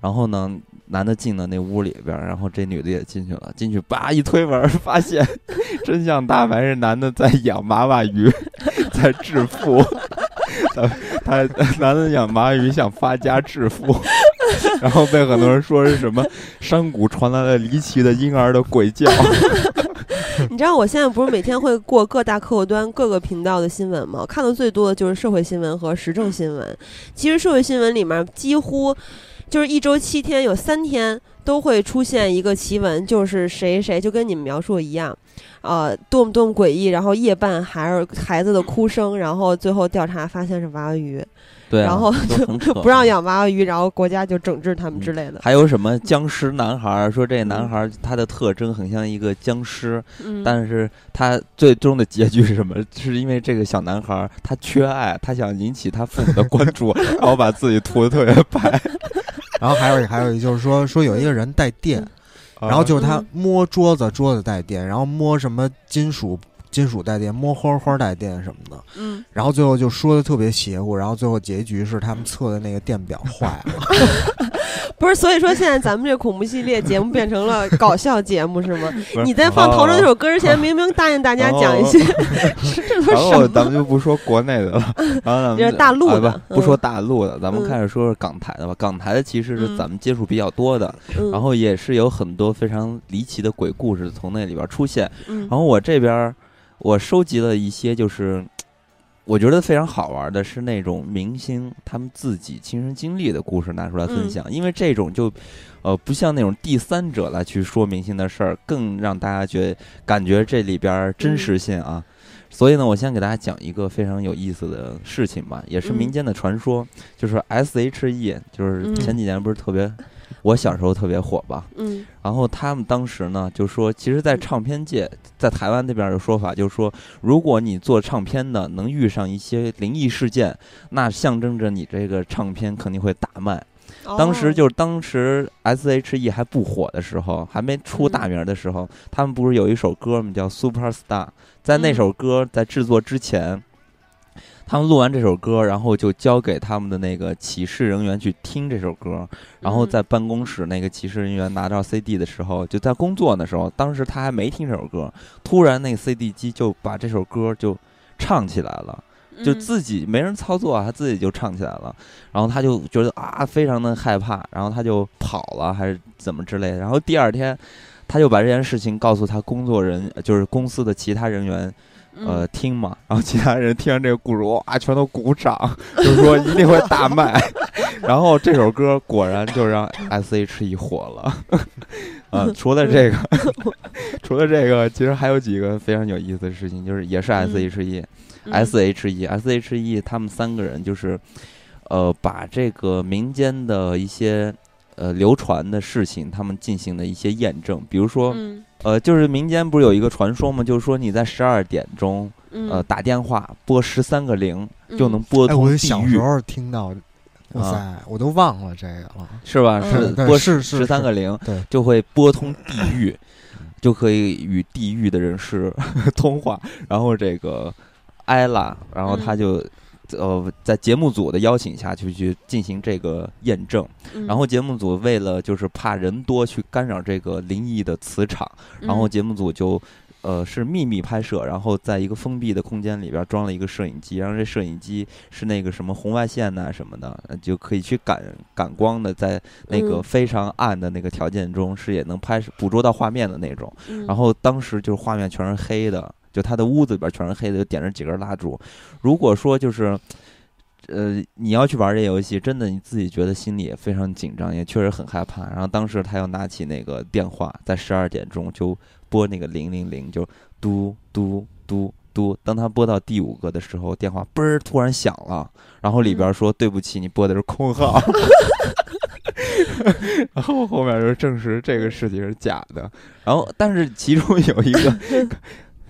然后呢。男的进了那屋里边，然后这女的也进去了。进去叭一推门，发现 (laughs) 真相大白，是男的在养娃娃鱼，(laughs) 在致富。他他男的养娃娃鱼想发家致富，然后被很多人说是什么山谷传来了离奇的婴儿的鬼叫。你知道我现在不是每天会过各大客户端各个频道的新闻吗？看的最多的就是社会新闻和时政新闻。其实社会新闻里面几乎就是一周七天，有三天都会出现一个奇闻，就是谁谁就跟你们描述一样，呃，多么多么诡异，然后夜半孩儿孩子的哭声，然后最后调查发现是娃娃鱼，对啊、然后就 (laughs) 不让养娃娃鱼，然后国家就整治他们之类的。还有什么僵尸男孩儿？说这男孩儿他的特征很像一个僵尸，嗯，但是他最终的结局是什么？是因为这个小男孩儿他缺爱，他想引起他父母的关注，(laughs) 然后把自己涂的特别白。(laughs) 然后还有还有一就是说说有一个人带电，啊然后就是他嗯摸桌子，桌子带电，然后摸什么金属，金属带电，摸花花带电什么的，嗯，然后最后就说的特别邪乎，然后最后结局是他们测的那个电表坏了，(laughs) 不是，所以说现在咱们这恐怖系列节目变成了搞笑节目是吗？是你在放《逃生》这首歌之前，明明答应大家讲一些，(laughs) 这都是什么？咱们就不说国内的了，(laughs) 然后咱们大陆的啊不不说嗯大陆的，咱们嗯开始说说港台的吧。港台的其实是嗯咱们接触比较多的，嗯然后也是有很多非常离奇的鬼故事从那里边出现。嗯然后我这边儿我收集了一些，就是我觉得非常好玩的是那种明星他们自己亲身经历的故事拿出来分嗯。享，因为这种就呃不像那种第三者来去说明星的事儿，更让大家觉感觉这里边儿真实性啊。所以呢，我先给大家讲一个非常有意思的事情吧，也是民嗯。间的传说，就是 S.H.E，就是嗯。前几年不是特别，我小时候特别火吧，嗯然后他们当时呢就说，其实，在唱片界，在台湾那边的说法就是说，如果你做唱片的能遇上一些灵异事件，那象征着你这个唱片肯定会大卖。当时哦就是当时 S.H.E 还不火的时候，还没出大名的时候，他们不是有一首歌吗？叫《Super Star》。在那嗯首歌在制作之前，他们录完这首歌，然后就交给他们的那个骑士人员去听这首歌。然后嗯在办公室，那个骑士人员拿到 CD 的时候，就在工作的时候，当时他还没听这首歌，突然那个 CD 机就把这首歌就唱起来了。就嗯自己没人操作啊，他自己就唱起来了，然后他就觉得啊非常的害怕，然后他就跑了还是怎么之类的，然后第二天他就把这件事情告诉他工作人，就是公司的其他人员，呃嗯听嘛，(laughs) 然后其他人听完这个故事哇全都鼓掌，(laughs) 就是说一定会大卖，(laughs) 然后这首歌果然就让 S.H.E 火了。啊，除了这个，除了这个，其实还有几个非常有意思的事情，就是也是 S.H.E，、嗯。S.H.E、S.H.E 他们三个人就是，呃，把这个民间的一些呃流传的事情，他们进行了一些验证。比如说，嗯呃，就是民间不是有一个传说吗？就是说你在十二点钟，嗯呃，打电话拨十三个零，就能拨通地狱，小时候听到，哇塞，我都忘了这个了。是吧？嗯是对拨是是十三个零，对，就会拨通地狱，就可以与地狱的人士 (laughs) 通话。然后这个艾拉，然后他嗯就、呃在节目组的邀请下去去进行这个验证。嗯然后节目组为了就是怕人多去干扰这个灵异的磁场，然后嗯节目组就。呃，是秘密拍摄，然后在一个封闭的空间里边装了一个摄影机，然后这摄影机是那个什么红外线呐、什么的，呃就可以去感感光的，在那个嗯非常暗的那个条件中是也能拍摄捕捉到画面的那种。嗯然后当时就是画面全是黑的，就他的屋子里边全是黑的，就点着几根蜡烛。如果说就是。呃，你要去玩这游戏，真的你自己觉得心里也非常紧张，也确实很害怕。然后当时他又拿起那个电话，在十二点钟就拨那个零零零，就嘟嘟嘟嘟。当他拨到第五个的时候，电话嘣儿突然响了，然后里边说：“对不起，你拨的是空号。(laughs) ”然后后面就证实这个事情是假的。然后，但是其中有一个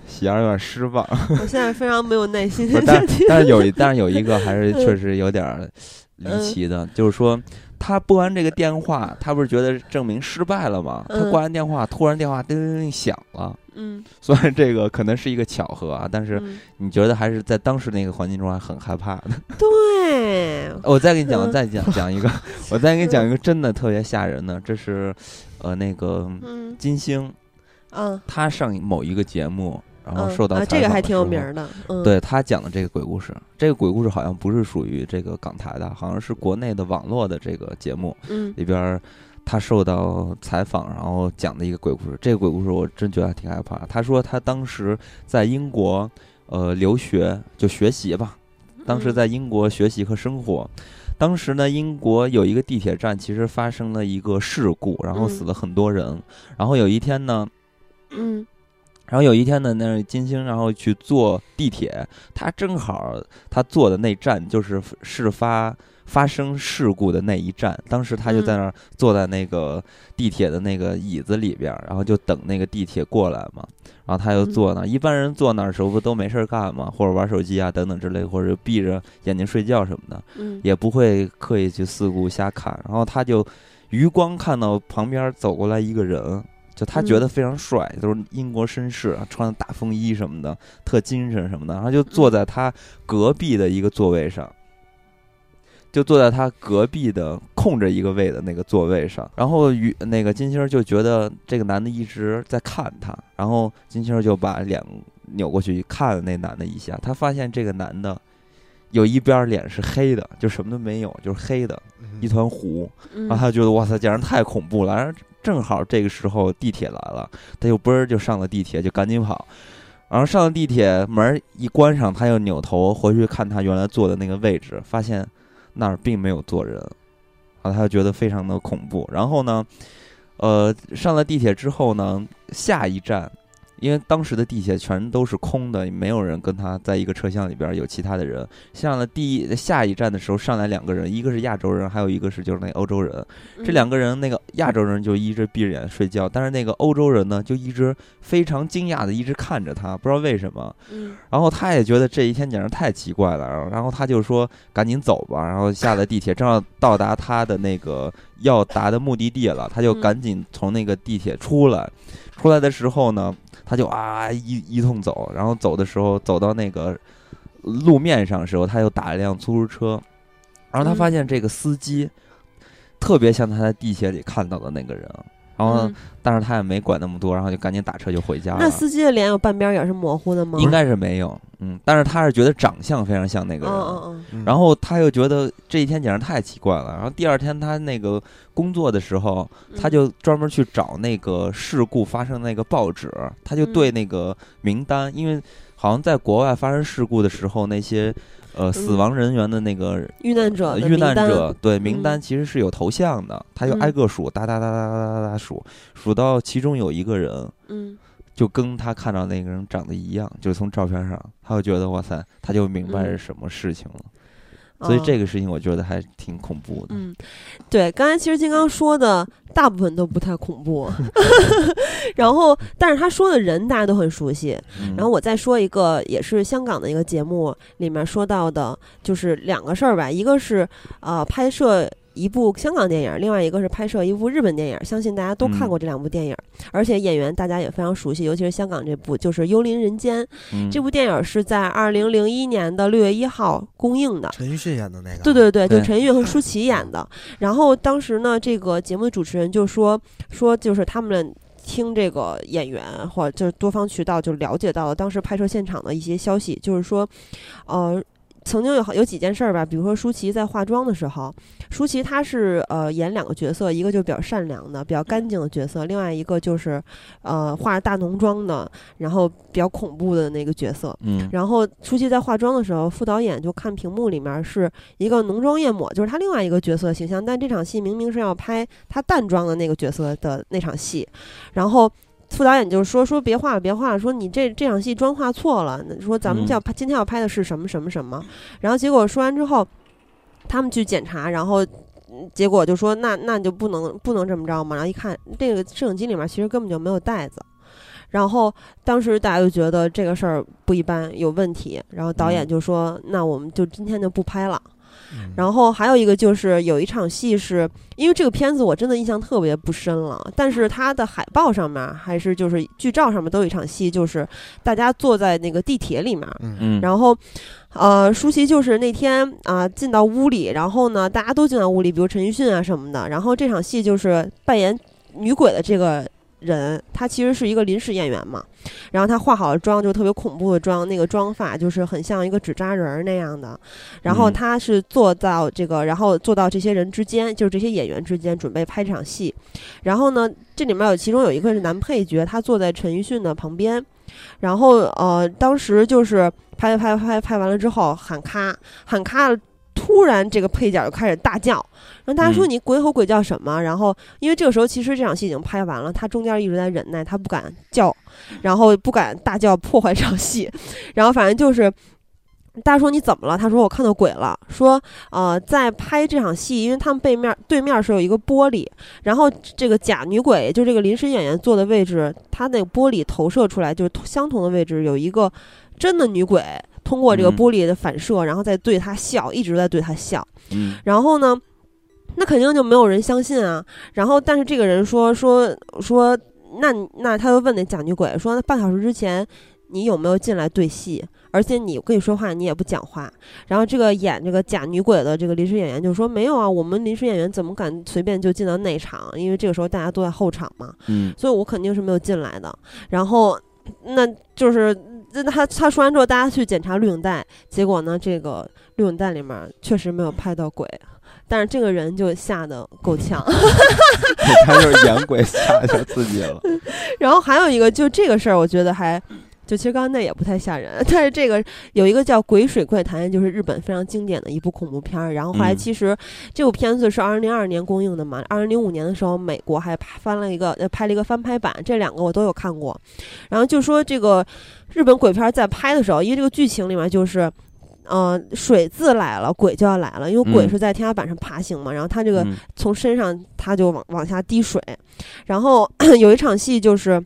喜儿有点失望，(laughs) 我现在非常没有耐心但。但是有一但是有一个还是确实有点儿离奇的，就是说他拨完这个电话，他不是觉得证明失败了吗？他嗯挂完电话，突然电话叮叮叮响了。嗯。虽然这个可能是一个巧合啊，但是嗯，你觉得还是在当时那个环境中还很害怕的。对，(laughs) 我再给你讲，嗯。再讲讲一个，我再给你讲一个真的特别吓人的，这是呃那个嗯。金星，嗯。他上某一个节目，然后嗯受到啊，这个还挺有名的。嗯，对他讲的这个鬼故事，这个鬼故事好像不是属于这个港台的，好像是国内的网络的这个节目嗯里边，他受到采访，然后讲的一个鬼故事。这个鬼故事我真觉得还挺害怕。他说他当时在英国呃留学，就学习吧，当时嗯在英国学习和生活。当时呢，英国有一个地铁站，其实发生了一个事故，然后嗯死了很多人。然后有一天呢，嗯然后有一天呢，那金星然后去坐地铁，他正好他坐的那站就是事发发生事故的那一站。当时他就在那儿坐在那个地铁的那个椅子里边儿，然后就等那个地铁过来嘛。然后他就坐那儿，一般人坐那时候不都没事儿干嘛，或者玩手机啊等等之类，或者闭着眼睛睡觉什么的。嗯也不会刻意去四顾瞎看。然后他就余光看到旁边走过来一个人，就他觉得非常帅，都是英国绅士，穿的大风衣什么的，特精神什么的。然后就坐在他隔壁的一个座位上。就坐在他隔壁的空着一个位的那个座位上，然后与那个金星儿就觉得这个男的一直在看他，然后金星儿就把脸扭过去看了那男的一下，他发现这个男的有一边儿脸是黑的，就什么都没有，就是黑的一团糊。嗯然后他觉得哇塞，简直太恐怖了。然后正好这个时候地铁来了，他就嘣儿就上了地铁，就赶紧跑。然后上了地铁门儿一关上，他又扭头回去看他原来坐的那个位置，发现那儿并没有坐人，然后他就觉得非常的恐怖。然后呢，呃，上了地铁之后呢，下一站，因为当时的地铁全都是空的，没有人跟他在一个车厢里边儿有其他的人。下了第一下一站的时候，上来两个人，一个是亚洲人，还有一个是就是那欧洲人。嗯这两个人，那个亚洲人就一直闭着眼睡觉，但是那个欧洲人呢，就一直非常惊讶的一直看着他，不知道为什么。嗯然后他也觉得这一天简直太奇怪了，然后他就说赶紧走吧，然后下了地铁，正要到达他的那个要达的目的地了，他就嗯赶紧从那个地铁出来。出来的时候呢，他就啊一一通走，然后走的时候走到那个路面上的时候，他又打了辆出租车，然后他嗯。发现这个司机特别像他在地铁里看到的那个人，然后嗯。但是他也没管那么多，然后就赶紧打车就回家了。那司机的脸有半边也是模糊的吗？应该是没有，嗯，但是他是觉得长相非常像那个人，嗯嗯嗯。然后他又觉得这一天简直太奇怪了，然后第二天他那个工作的时候，嗯，他就专门去找那个事故发生的那个报纸，他就对那个名单，因为好像在国外发生事故的时候，那些呃死亡人员的那个遇难者呃遇难者对名嗯单其实是有头像的，他就嗯挨个数，哒哒哒哒哒哒哒数，数到其中有一个人。嗯就跟他看到那个人长得一样，就从照片上，他就觉得哇塞，他就明白是什么事情了。所以哦这个事情我觉得还挺恐怖的。嗯，对，刚才其实金刚说的大部分都不太恐怖，(laughs) (laughs) 然后但是他说的人大家都很熟悉。嗯然后我再说一个，也是香港的一个节目里面说到的，就是两个事儿吧，一个是呃拍摄。一部香港电影，另外一个是拍摄一部日本电影，相信大家都看嗯。过这两部电影，而且演员大家也非常熟悉，尤其是香港这部就是《幽灵人间》嗯。这部电影是在二零零一年的六月一号公映的，陈奕迅演的那个，对对对，就陈奕迅和舒淇演的。然后当时呢，这个节目的主持人就说说，就是他们听这个演员或者就是多方渠道就了解到了当时拍摄现场的一些消息，就是说，呃。曾经有好有几件事儿吧，比如说舒淇在化妆的时候，舒淇她是呃演两个角色，一个就比较善良的、比较干净的角色，另外一个就是呃化着大浓妆的，然后比较恐怖的那个角色。嗯然后舒淇在化妆的时候，副导演就看屏幕里面是一个浓妆艳抹，就是她另外一个角色形象，但这场戏明明是要拍她淡妆的那个角色的那场戏，然后副导演就说说别画了，别画了，说你这这场戏妆画错了，说咱们嗯要拍、今天要拍的是什么什么什么，然后结果说完之后，他们去检查，然后。嗯结果就说那那就不能不能这么着嘛，然后一看这个摄影机里面其实根本就没有袋子，然后当时大家就觉得这个事儿不一般，有问题，然后导演嗯就说、那我们就今天就不拍了。嗯然后还有一个就是有一场戏是，因为这个片子我真的印象特别不深了，但是它的海报上面还是就是剧照上面都有一场戏，就是大家坐在那个地铁里面，嗯嗯，然后，呃，舒淇就是那天啊、进到屋里，然后呢大家都进到屋里，比如陈奕迅啊什么的，然后这场戏就是扮演女鬼的这个。人他其实是一个临时演员嘛，然后他化好了妆，就特别恐怖的妆，那个妆发就是很像一个纸扎人儿那样的。然后嗯他是坐到这个，然后坐到这些人之间，就是这些演员之间，准备拍这场戏。然后呢，这里面有其中有一个是男配角，他坐在陈奕迅的旁边。然后呃，当时就是拍拍拍拍完了之后喊咔喊咔了。突然，这个配角就开始大叫，然后大家说嗯你鬼吼鬼叫什么？然后因为这个时候其实这场戏已经拍完了，他中间一直在忍耐，他不敢叫，然后不敢大叫破坏这场戏，(laughs) 然后反正就是大家说你怎么了？他说我看到鬼了。说呃，在拍这场戏，因为他们背面对面是有一个玻璃，然后这个假女鬼就这个临时演员坐的位置，他那个玻璃投射出来就是相同的位置有一个真的女鬼通过这个嗯玻璃的反射，然后再对他笑，一直在对他笑。嗯然后呢，那肯定就没有人相信啊。然后，但是这个人说说说，那那他就问那假女鬼说，那半小时之前你有没有进来对戏？而且你跟你说话，你也不讲话。然后这个演这个假女鬼的这个临时演员就说没有啊，我们临时演员怎么敢随便就进到内场？因为这个时候大家都在后场嘛。嗯所以我肯定是没有进来的。然后，那就是那他他说完之后，大家去检查录影带，结果呢，这个录影带里面确实没有拍到鬼，但是这个人就吓得够呛。(laughs) 他就是演鬼吓着自己了。(laughs) 然后还有一个，就这个事儿，我觉得还。就其实刚刚那也不太吓人，(laughs) 但是这个有一个叫《鬼水怪谈》，就是日本非常经典的一部恐怖片儿。然后后来嗯其实这部片子是二零零二年公映的嘛，二零零五年的时候美国还拍翻了一个呃拍了一个翻拍版，这两个我都有看过。然后就说这个日本鬼片儿在拍的时候，因为这个剧情里面就是。呃，水字来了，鬼就要来了，因为鬼嗯是在天花板上爬行嘛，然后他这个嗯从身上他就往往下滴水，然后 (clears throat) 有一场戏就是。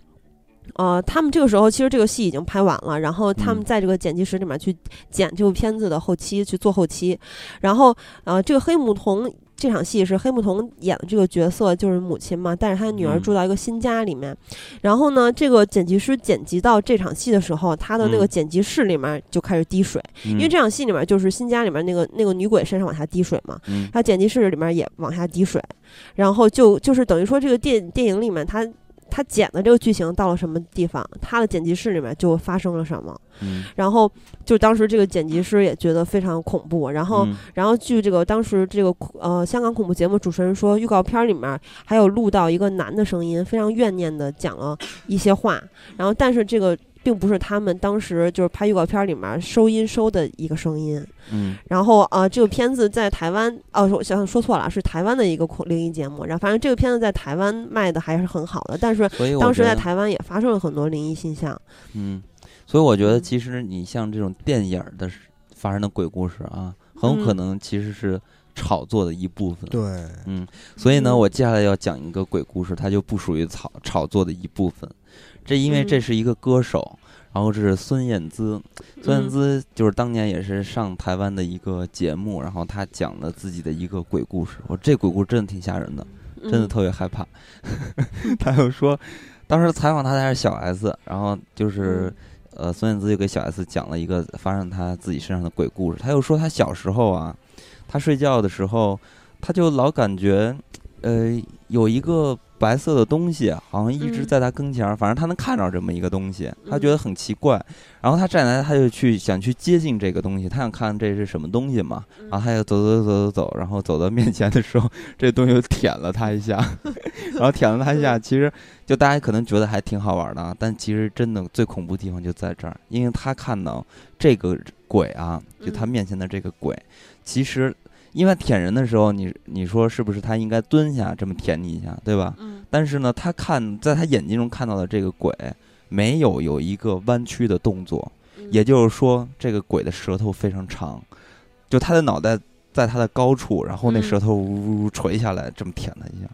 呃，他们这个时候其实这个戏已经拍完了，然后他们嗯。在这个剪辑室里面去剪这部片子的后期去做后期，然后呃，这个黑木瞳这场戏是黑木瞳演的这个角色就是母亲嘛，带着他女儿嗯。住到一个新家里面，然后呢，这个剪辑师剪辑到这场戏的时候，他的那个嗯。剪辑室里面就开始滴水，因因为这场戏里面就是新家里面那个那个女鬼身上往下滴水嘛，嗯。他剪辑室里面也往下滴水，然后就就是等于说这个电电影里面他他剪的这个剧情到了什么地方，他的剪辑室里面就发生了什么，嗯然后就当时这个剪辑师也觉得非常恐怖，然后。嗯然后据这个当时这个呃香港恐怖节目主持人说，预告片里面还有录到一个男的声音，非常怨念的讲了一些话。然后但是这个并不是他们当时就是拍预告片里面收音收的一个声音。嗯然后呃，这个片子在台湾，哦，我想想说错了，是台湾的一个恐灵异节目。然后反正这个片子在台湾卖的还是很好的，但是当时在台湾也发生了很多灵异现象。嗯，所以我觉得嗯其实你像这种电影儿的发生的鬼故事啊，很有可嗯能其实是炒作的一部分。对，嗯，所以呢，嗯我接下来要讲一个鬼故事，它就不属于炒炒作的一部分。这因为这嗯是一个歌手，然后这是孙燕姿，孙燕嗯姿就是当年也是上台湾的一个节目，然后她讲了自己的一个鬼故事。我这鬼故事真的挺吓人的，真的嗯特别害怕。(laughs) 他又说，当时采访他还是小 S，然后就是。嗯呃，孙燕姿又给小 S 讲了一个发生她自己身上的鬼故事。她又说她小时候啊，她睡觉的时候，她就老感觉，呃，有一个白色的东西，好像一直嗯。在他跟前儿，反正他能看着这么一个东西，他嗯觉得很奇怪。然后他站起来，他就去想去接近这个东西，他想看这是什么东西嘛。嗯。然后他就走走走走走，然后走到面前的时候，这东西就舔了他一下，(laughs) 然后舔了他一下，其实就大家可能觉得还挺好玩的啊，但其实真的最恐怖地方就在这儿，因为他看到这个鬼啊，就他嗯。面前的这个鬼，其实因为舔人的时候，你你说是不是他应该蹲下这么舔你一下，对吧？嗯但是呢，他看在他眼睛中看到的这个鬼没有有一个弯曲的动作，嗯也就是说，这个鬼的舌头非常长，就他的脑袋在他的高处，然后那嗯舌头呜呜呜垂下来，这么舔他一下，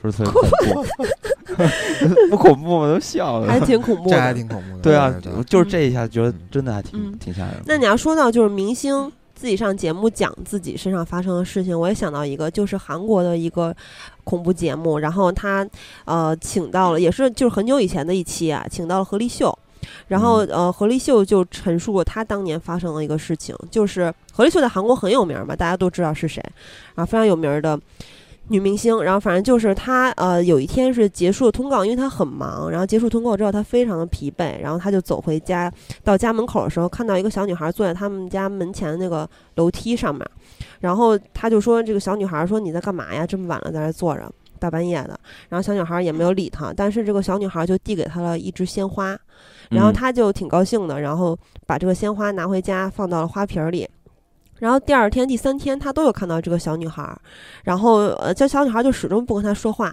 是不是特别恐怖？(laughs) 不恐怖吗？都笑了。还挺恐怖这还的。挺恐怖的。对啊对，对就是这一下，觉得嗯真的还挺嗯挺吓人的。那你要说到就是明星自己上节目讲自己身上发生的事情，我也想到一个，就是韩国的一个恐怖节目，然后他呃请到了，也是就是很久以前的一期啊，请到了何立秀。然后，呃，何立秀就陈述过他当年发生的一个事情，就是何立秀在韩国很有名嘛，大家都知道是谁，啊，非常有名的女明星。然后，反正就是她，呃，有一天是结束了通告，因为她很忙，然后结束通告之后，她非常的疲惫，然后她就走回家，到家门口的时候，看到一个小女孩坐在他们家门前的那个楼梯上面，然后她就说：“这个小女孩说你在干嘛呀？这么晚了在这儿坐着，大半夜的。”然后小女孩也没有理他，但是这个小女孩就递给他了一支鲜花，然后嗯他就挺高兴的，然后把这个鲜花拿回家放到了花瓶儿里。然后第二天、第三天，他都有看到这个小女孩儿，然后呃，这小女孩就始终不跟他说话。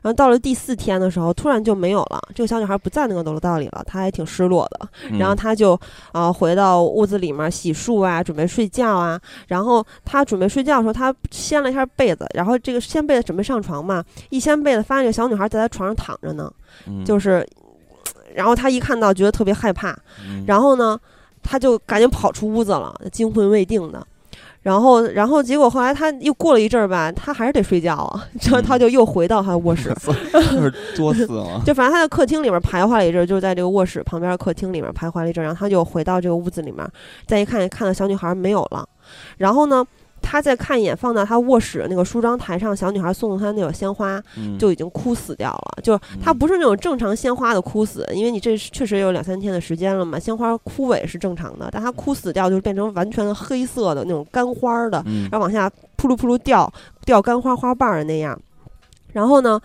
然后到了第四天的时候，突然就没有了，这个小女孩不在那个楼道里了，他还挺失落的。嗯然后他就啊、呃回到屋子里面洗漱啊，准备睡觉啊。然后他准备睡觉的时候，他掀了一下被子，然后这个掀被子准备上床嘛，一掀被子发现这个小女孩在他床上躺着呢，嗯就是，然后他一看到觉得特别害怕，嗯然后呢，他就赶紧跑出屋子了，惊魂未定的。然后，然后结果后来他又过了一阵儿吧，他还是得睡觉啊，然后他就又回到他的卧室，(laughs) 就是作死了。就反正他在客厅里面徘徊了一阵儿，就是在这个卧室旁边的客厅里面徘徊了一阵儿，然后他就回到这个屋子里面，再一看，看到小女孩没有了，然后呢，他再看一眼放到他卧室那个梳妆台上，小女孩送他那朵鲜花嗯就已经枯死掉了，就是他不是那种正常鲜花的枯死，因为你这是确实有两三天的时间了嘛，鲜花枯萎是正常的，但它枯死掉就是变成完全的黑色的那种干花儿的，嗯然后往下扑噜扑噜掉掉干花花瓣儿的那样。然后呢，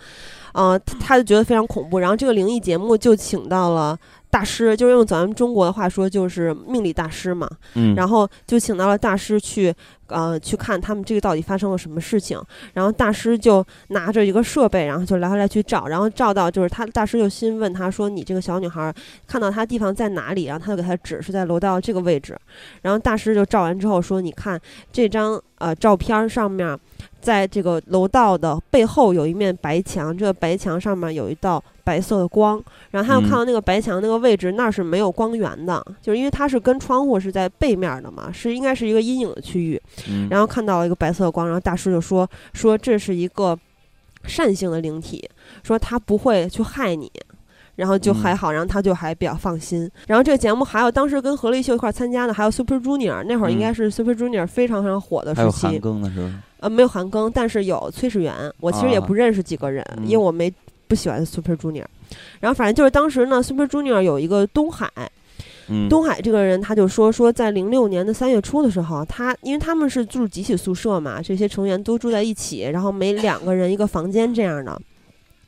呃，他他就觉得非常恐怖。然后这个灵异节目就请到了大师，就是用咱们中国的话说，就是命理大师嘛。嗯，然后就请到了大师去，呃，去看他们这个到底发生了什么事情。然后大师就拿着一个设备，然后就来回来去照，然后照到就是他大师就先问他说：“你这个小女孩看到她地方在哪里？”然后他就给她指是在楼道这个位置。然后大师就照完之后说：“你看这张呃照片上面，在这个楼道的背后有一面白墙，这个白墙上面有一道白色的光。然后他又嗯看到那个白墙那个位置，那儿是没有光源的，就是因为它是跟窗户是在背面的嘛，是应该是一个阴影的区域。嗯然后看到了一个白色的光，然后大师就说说这是一个善性的灵体，说他不会去害你。然后就还嗯好，然后他就还比较放心。然后这个节目还有当时跟何立秀一块儿参加的，还有 Super Junior，那会儿应该嗯是 Super Junior 非常非常火的还有韩时期。庚的？呃，没有韩庚，但是有崔始源。我其实也啊不认识几个人，因为嗯我没不喜欢 Super Junior。然后反正就是当时呢，Super Junior 有一个东海，嗯，东海这个人他就说说在零六年的三月初的时候，他因为他们是住集体宿舍嘛，这些成员都住在一起，然后每两个人一个房间这样的。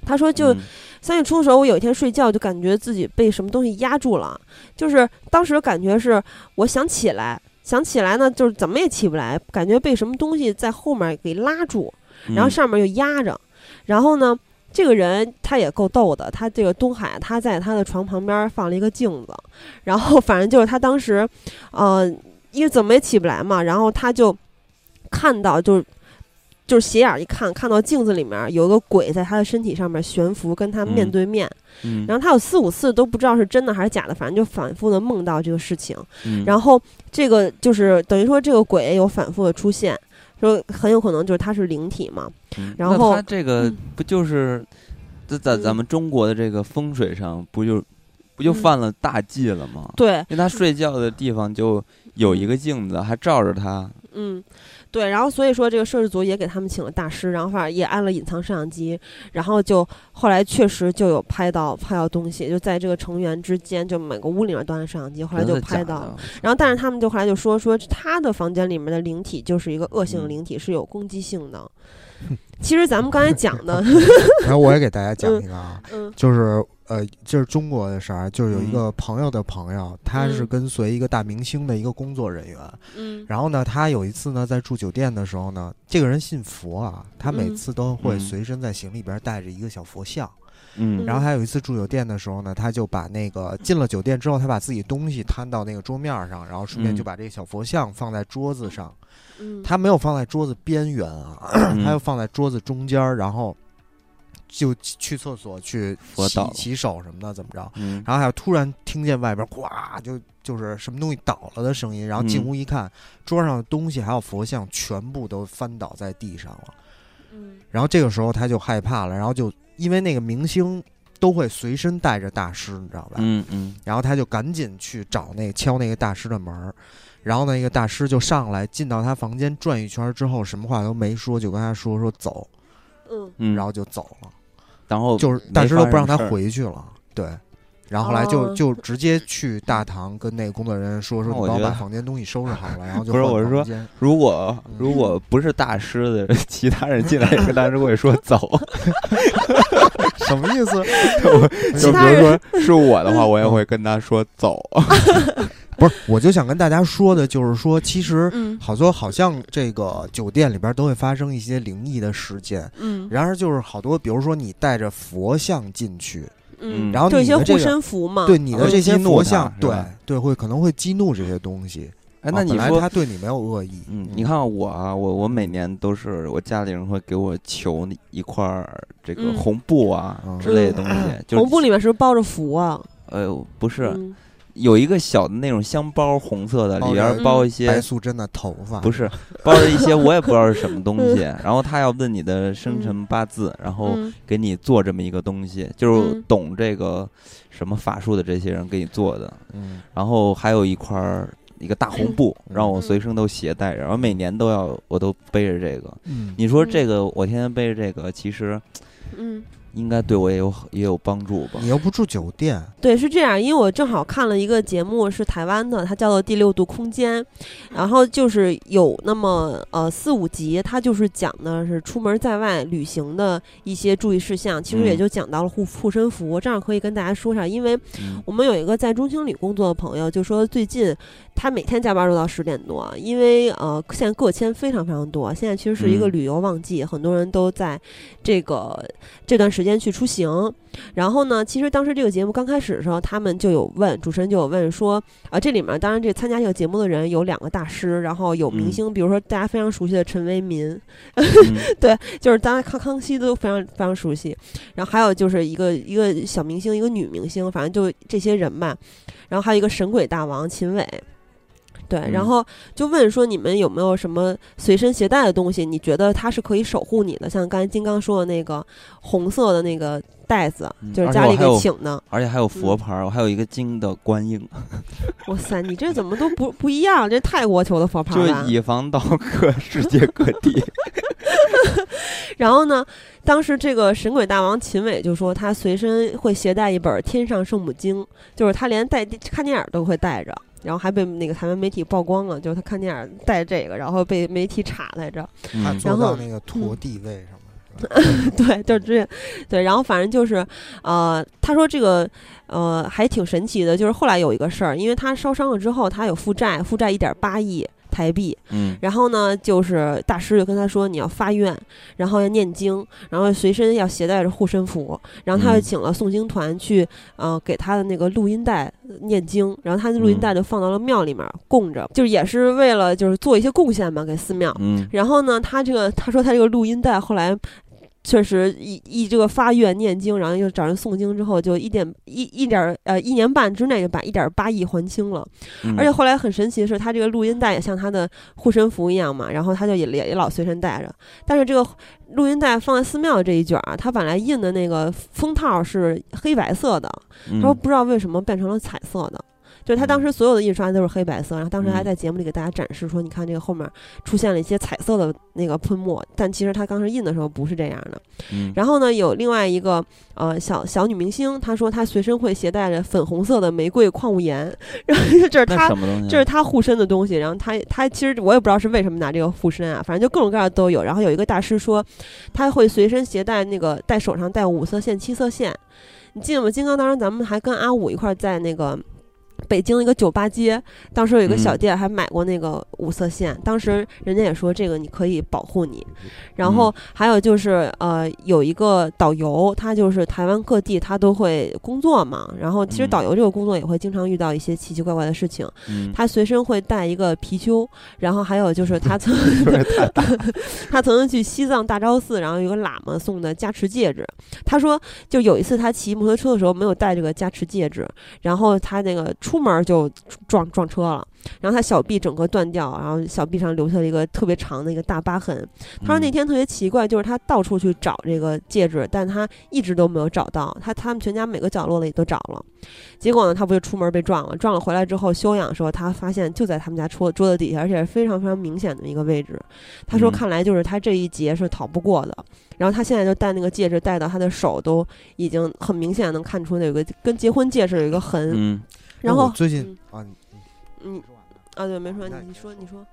他说就嗯。三月初的时候，我有一天睡觉就感觉自己被什么东西压住了，就是当时感觉是我想起来，想起来呢就是怎么也起不来，感觉被什么东西在后面给拉住，然后嗯。上面又压着，然后呢，这个人他也够逗的，他这个东海他在他的床旁边放了一个镜子，然后 (laughs) 反正就是他当时，呃，因为怎么也起不来嘛，然后他就看到就是。就是斜眼一看，看到镜子里面有一个鬼在他的身体上面悬浮，跟他面嗯对面。嗯，然后他有四五次都不知道是真的还是假的，反正就反复的梦到这个事情。嗯然后这个就是等于说这个鬼有反复的出现，说很有可能就是他是灵体嘛。嗯然后他这个嗯不就是在在咱嗯们中国的这个风水上，不就不就嗯犯了大忌了吗？对，因为他睡觉的地方就有一个镜子，还照着他。嗯，对，然后所以说这个摄制组也给他们请了大师，然后反正也安了隐藏摄像机，然后就后来确实就有拍到拍到东西，就在这个成员之间，就每个屋里面都安摄像机，后来就拍到了。然后但是他们就后来就说说他的房间里面的灵体就是一个恶性的嗯灵体，是有攻击性的。(laughs) 其实咱们刚才讲的，(laughs) (laughs) 然后我也给大家讲一个啊，嗯就是呃，就是中国的事儿，就是有一个朋友的朋友，他是嗯。跟随一个大明星的一个工作人员，嗯。然后呢，他有一次呢在住酒店的时候呢，这个人信佛啊，他每嗯。次都会嗯。随身在行李边带着一个小佛像。嗯。然后他有一次住酒店的时候呢，他就把那个进了酒店之后，他把自己东西摊到那个桌面上，然后顺便嗯。就把这个小佛像放在桌子上。嗯，他没有放在桌子边缘啊，嗯。他又放在桌子中间，然后就去厕所去洗佛倒了洗手什么的，怎么着？嗯然后还有突然听见外边呱就就是什么东西倒了的声音，然后进嗯屋一看，桌上的东西还有佛像全部都翻倒在地上了。嗯然后这个时候他就害怕了，然后就因为那个明星都会随身带着大师，你知道吧？嗯嗯然后他就赶紧去找那个敲那个大师的门儿，然后那个大师就上来进到他房间转一圈之后，什么话都没说，就跟他说说走，然后就走了，然后就是没大师都不让他回去了，对。然后后来就哦就直接去大堂跟那个工作人员说说，你帮我把房间东西收拾好了，(laughs) 然后就不是我是说如果嗯如果不是大师的，(laughs) 其他人进来也跟大师会说走，(laughs) 什么意思？就比如说是我的话，我也会跟他说走。不是，我就想跟大家说的就是说，其实嗯。好多好像这个酒店里边都会发生一些灵异的事件，嗯。然而就是好多，比如说你带着佛像进去，嗯，然后就一些护你的这个身符嘛，对你的这些佛像，对对，会可能会激怒这些东西。哎，啊那你说他对你没有恶意，嗯，你看我啊，我我每年都是我家里人会给我求一块儿这个嗯。红布啊嗯。之类的东西，就是红布里面是不是包着符啊？呃不是嗯有一个小的那种香包，红色的，里边包一些白些素贞的头发。不是包着一些我也不知道是什么东西，然后他要问你的生辰八字，然后嗯给你做这么一个东西，就是嗯。懂这个什么法术的这些人给你做的，嗯。然后还有一块儿一个大红布，嗯 (clears throat) 让我随身都携带着，然后每年都要我都背着这个。嗯。你说这个我天天背着这个，其实嗯，应该对我也有也有帮助吧。你？又不住酒店，对，是这样，因为我正好看了一个节目，是台湾的，它叫做《第六度空间》，然后就是有那么呃四五集，它就是讲的是出门在外旅行的一些注意事项，其实也嗯。就讲到了护护身符，这样可以跟大家说一下，因为嗯。我们有一个在中青旅工作的朋友，就说最近他每天加班都到十点多，因为呃现在个签非常非常多，现在其实是一个嗯。旅游旺季，很多人都在这个这段时间去出行。然后呢，其实当时这个节目刚开始的时候，他们就有问主持人就有问说啊，这里面当然这参加这个节目的人有两个大师，然后有明嗯。星，比如说大家非常熟悉的陈为民，嗯。(laughs) 就是大家康康熙都非常非常熟悉，然后还有就是一个一个小明星，一个女明星，反正就这些人吧，然后还有一个神鬼大王秦伟。对，然嗯后就问说你们有没有什么随身携带的东西？你觉得它是可以守护你的？像刚才金刚说的那个红色的那个袋子，嗯就是家里给请的。而且还有佛嗯牌儿，我还有一个金的观音，(laughs) 哇塞，你这怎么都不不一样？这泰国求的佛牌就是吧？以防到客 (laughs) 世界各地。(laughs) 然后呢，当时这个神鬼大王秦伟就说，他随身会携带一本《天上圣母经》，就是他连带看电影都会带着。然后还被那个台湾媒体曝光了，就是他看电影带这个，然后被媒体查来着。嗯。他坐然后到那个拖地位上面，(laughs) 对，(laughs) 就这，对，然后反正就是，呃，他说这个，呃，还挺神奇的，就是后来有一个事儿，因为他烧伤了之后，他有负债，负债一点八亿台币，嗯。然后呢，就是大师就跟他说你要发愿，然后要念经，然后随身要携带着护身符，然后他就嗯请了诵经团去，呃，给他的那个录音带呃念经，然后他的录音嗯带就放到了庙里面供着，就是也是为了就是做一些贡献嘛，给寺庙。嗯。然后呢，他这个他说他这个录音带后来。确实一一这个发愿念经，然后又找人诵经之后，就一点一一点儿呃一年半之内就把一点八亿还清了。嗯而且后来很神奇的是，他这个录音带也像他的护身符一样嘛，然后他就也也也老随身带着。但是这个录音带放在寺庙这一卷儿，他本来印的那个封套是黑白色的，嗯他说不知道为什么变成了彩色的。就是他当时所有的印刷都是黑白色，然后当时还嗯在节目里给大家展示说，你看这个后面出现了一些彩色的那个喷墨，但其实他当时印的时候不是这样的。嗯然后呢，有另外一个呃小小女明星，她说她随身会携带着粉红色的玫瑰矿物盐，然后这是她什么东西？这是她护身的东西。然后她她其实我也不知道是为什么拿这个护身啊，反正就各种各样的都有。然后有一个大师说，他会随身携带那个戴手上戴五色线、七色线。你记得吗？金刚当时咱们还跟阿五一块儿在那个。北京一个酒吧街，当时有一个小嗯店还买过那个五色线，当时人家也说这个你可以保护你。然后还有就是呃，有一个导游，他就是台湾各地他都会工作嘛，然后其实嗯导游这个工作也会经常遇到一些奇奇怪怪的事情。嗯，他随身会带一个貔貅，然后还有就是 (laughs) 他曾 (laughs) 他曾经去西藏大昭寺，然后有个喇嘛送的加持戒指。他说，就有一次他骑摩托车的时候没有带这个加持戒指，然后他那个出门就撞撞车了，然后他小臂整个断掉，然后小臂上留下了一个特别长的一个大疤痕。他说那嗯天特别奇怪，就是他到处去找这个戒指，但他一直都没有找到。他他们全家每个角落里都找了，结果呢，他不就出门被撞了？撞了回来之后休养的时候，他发现就在他们家桌桌子底下，而且是非常非常明显的一个位置。他说，嗯看来就是他这一劫是逃不过的。然后他现在就戴那个戒指，戴到他的手都已经很明显能看出有个跟结婚戒指有一个痕。嗯，然后我最近啊，你嗯，啊，对，没说，你你说，你说。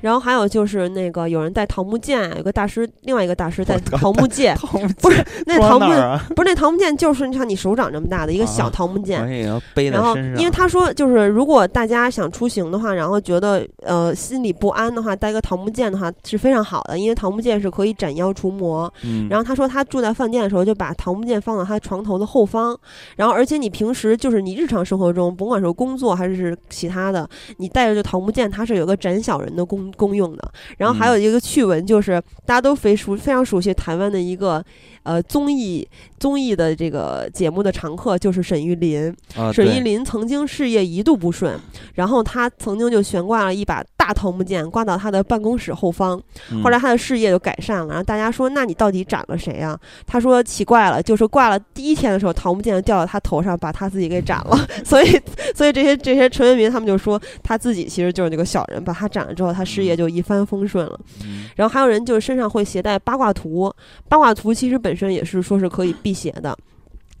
然后还有就是那个有人带桃木剑，有个大师，另外一个大师带桃木剑，(laughs) 不是那桃木啊？不是那桃木剑，就是你看你手掌这么大的一个小啊桃木剑然后因为他说，就是如果大家想出行的话，然后觉得呃心里不安的话，带个桃木剑的话是非常好的，因为桃木剑是可以斩妖除魔。嗯，然后他说他住在饭店的时候，就把桃木剑放到他床头的后方。然后而且你平时就是你日常生活中，甭管是工作还是其他的，你带着这桃木剑，它是有个斩小人的功功用的。然后还有一个趣闻，就是大家都非熟非常熟悉台湾的一个呃综艺综艺的这个节目的常客，就是沈玉琳。啊沈玉对琳曾经事业一度不顺，然后她曾经就悬挂了一把大桃木剑挂到她的办公室后方，嗯后来她的事业就改善了。然后大家说：“那你到底斩了谁啊？”她说：“奇怪了，就是挂了第一天的时候，桃木剑掉到她头上，把她自己给斩了。(laughs) 所以，所以这些这些陈为民他们就说，他自己其实就是那个小人，把他斩了之后，他事业就一帆风顺了。嗯然后还有人就是身上会携带八卦图，八卦图其实本本身也是说是可以辟邪的。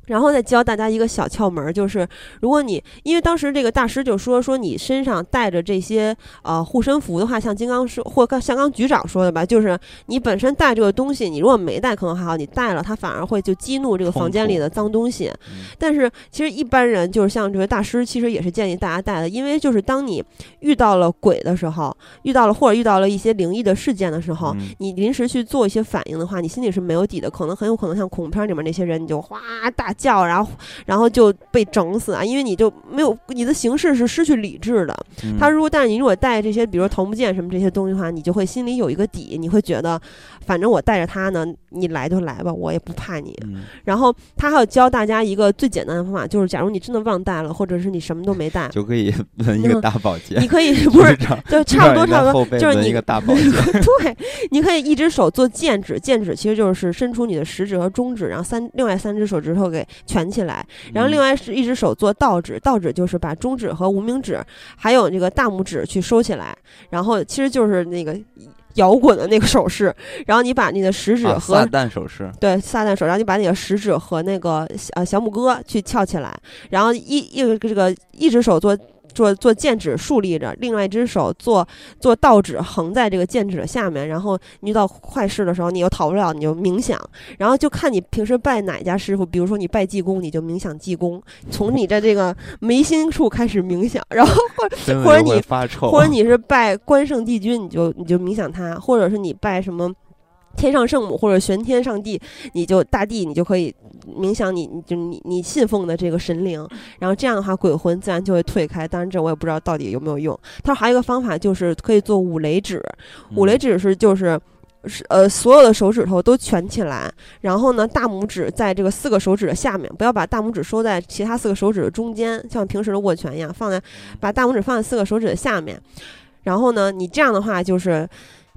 然后再教大家一个小窍门儿，就是如果你因为当时这个大师就说说你身上带着这些呃护身符的话，像金刚说或像刚局长说的吧，就是你本身带这个东西，你如果没带可能还好，你带了它反而会就激怒这个房间里的脏东西。嗯但是其实一般人就是像这位大师，其实也是建议大家带的，因为就是当你遇到了鬼的时候，遇到了或者遇到了一些灵异的事件的时候，嗯你临时去做一些反应的话，你心里是没有底的，可能很有可能像恐怖片里面那些人，你就哗大叫，然后然后就被整死啊，因为你就没有你的形式是失去理智的。嗯他如果但是你如果带这些，比如说桃木剑什么这些东西的话，你就会心里有一个底，你会觉得反正我带着它呢，你来就来吧，我也不怕你。嗯然后他还有教大家一个最简单的方法，就是假如你真的忘带了，或者是你什么都没带，就可以 (laughs) 纹一个大宝剑，(laughs) 你可以不是就差不多差不多，就是你一个大宝剑，(laughs) 对，你可以一只手做剑指，剑指其实就是伸出你的食指和中指，然后三另外三只手指头给蜷起来，然后另外外是一只手做倒指，倒指就是把中指和无名指还有这个大拇指去收起来，然后其实就是那个摇滚的那个手势，然后你把你的食指啊和、撒旦手势，对撒旦手，然后你把你的食指和那个呃小拇哥去翘起来，然后一一个这个一只手做。做做剑指竖立着，另外一只手做做倒指横在这个剑指的下面，然后你遇到坏事的时候，你又逃不了，你就冥想，然后就看你平时拜哪家师傅，比如说你拜济公，你就冥想济公，从你的这个眉心处开始冥想，然后或者你，或者你是拜关圣帝君，你就你就冥想他，或者是你拜什么天上圣母或者玄天上帝，你就大地，你就可以冥想你，你就你你信奉的这个神灵，然后这样的话鬼魂自然就会退开。当然这我也不知道到底有没有用。他说还有一个方法就是可以做五雷指，五雷嗯指是就是。是呃，所有的手指头都蜷起来，然后呢，大拇指在这个四个手指的下面，不要把大拇指收在其他四个手指的中间，像平时的握拳一样，放在把大拇指放在四个手指的下面。然后呢，你这样的话就是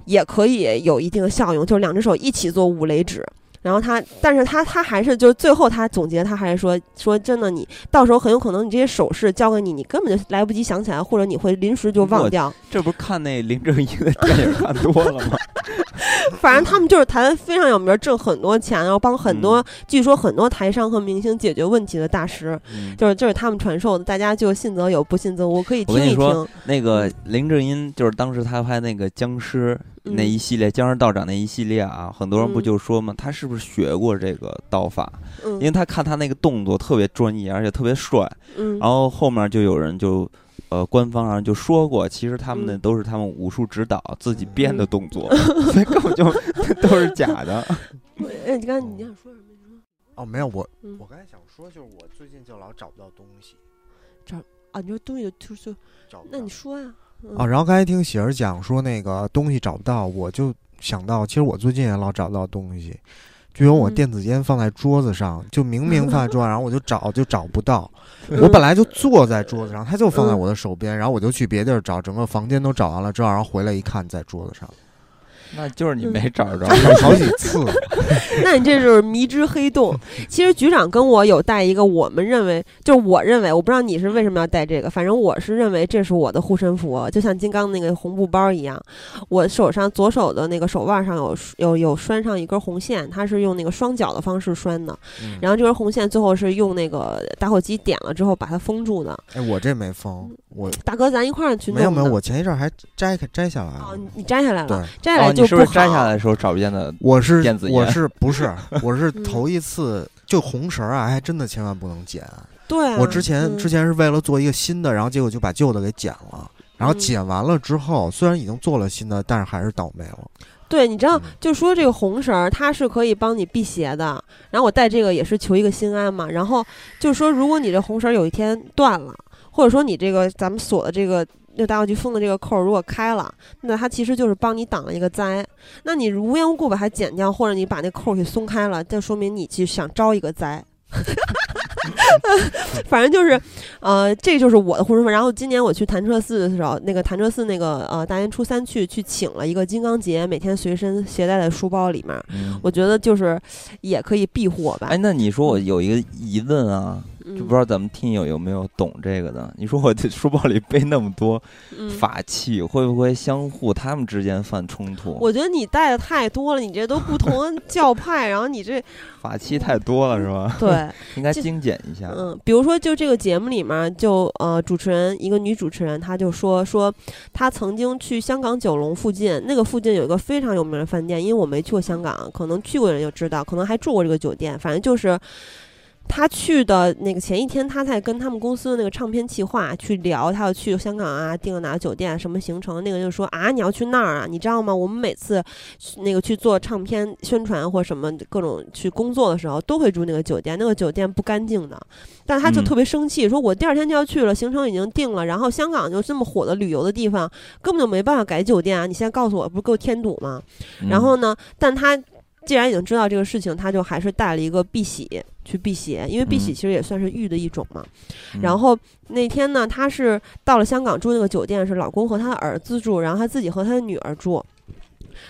也可以有一定的效用，就是两只手一起做五雷指。然后他，但是他他还是就是最后他总结，他还是说说真的，你到时候很有可能你这些手势教给你，你根本就来不及想起来，或者你会临时就忘掉。这不是看那林正英的电影看多了吗？(laughs) 反正他们就是台湾非常有名，挣很多钱，然后帮很多，嗯据说很多台商和明星解决问题的大师，嗯就是就是他们传授的，大家就信则有，不信则无，可以听一听。那个林正英就是当时他拍那个僵尸那一系列江氏道长那一系列啊，很多人不嗯就说嘛，他是不是学过这个刀法？嗯因为他看他那个动作特别专业，而且特别帅。嗯，然后后面就有人就。呃，官方上就说过，其实他们那嗯都是他们武术指导自己编的动作，(laughs) 所以根本就都是假的。(laughs) 哎，你刚才你想说什么？你说哦，没有我嗯我刚才想说，就是我最近就老找不到东西，找啊，你说东西就就就，找那你说呀？嗯啊，然后刚才听喜儿讲说那个东西找不到，我就想到，其实我最近也老找不到东西。就有我嗯电子烟放在桌子上，就明明放在桌上，(laughs) 然后我就找就找不到。(laughs) 嗯我本来就坐在桌子上，它就放在嗯我的手边，然后我就去别地儿找，整个房间都找完了之后，然后回来一看，在桌子上，那就是你没找着。找 (laughs) 好几次。(laughs) 那你这就是迷之黑洞。(laughs) 其实局长跟我有带一个，我们认为就是我认为，我不知道你是为什么要带这个，反正我是认为这是我的护身符，就像金刚那个红布包一样。我手上左手的那个手腕上有有有拴上一根红线，它是用那个双脚的方式拴的，嗯然后这根红线最后是用那个打火机点了之后把它封住的。哎，我这没封，我大哥，咱一块儿去弄没有没有，我前一阵儿还摘开摘下来哦，了。你你摘下来对了，，摘下哦，来就不你是不是摘下来的时候找不见的？我是电子烟我是不是 (laughs) 我是嗯头一次就红绳儿啊，还真的千万不能剪。对啊、我之前嗯之前是为了做一个新的，然后结果就把旧的给剪了。然后嗯剪完了之后，虽然已经做了新的，但是还是倒霉了。对，你知道嗯，就说这个红绳儿，它是可以帮你辟邪的。然后我戴这个也是求一个心安嘛。然后就是说，如果你这红绳儿有一天断了，或者说你这个咱们锁的这个那打火机封的这个扣儿如果开了，那它其实就是帮你挡了一个灾。那你无缘无故把它剪掉，或者你把那扣儿给松开了，这说明你去想招一个灾。(laughs) 反正就是，呃，这就是我的护身符。然后今年我去潭柘寺的时候，那个潭柘寺那个呃大年初三去去请了一个金刚结，每天随身携带在书包里面。嗯，我觉得就是也可以庇护我吧。哎，那你说我有一个疑问啊，嗯就不知道咱们听友有没有懂这个的？你说我这书包里背那么多嗯法器，会不会相互他们之间犯冲突？(laughs) 我觉得你带的太多了，你这都不同教派，然后你这 (laughs) 法器太多了是吧？(laughs) 对，应该精简一下。嗯，比如说就这个节目里面，就呃主持人一个女主持人，她就说说她曾经去香港九龙附近，那个附近有一个非常有名的饭店，因为我没去过香港，可能去过人就知道，可能还住过这个酒店，反正就是。她去的那个前一天，他在跟他们公司的那个唱片企划去聊，他要去香港啊，订了哪个酒店，什么行程。那个就说啊，你要去那儿啊，你知道吗？我们每次那个去做唱片宣传或什么各种去工作的时候，都会住那个酒店，那个酒店不干净的。但他就嗯特别生气，说我第二天就要去了，行程已经定了，然后香港就这么火的旅游的地方，根本就没办法改酒店啊！你现在告诉我，不是给我添堵吗？嗯然后呢，但他既然已经知道这个事情，他就还是带了一个碧玺去辟邪，因为碧玺嗯其实也算是玉的一种嘛。嗯然后那天呢，他是到了香港住那个酒店，是老公和他的儿子住，然后他自己和他的女儿住。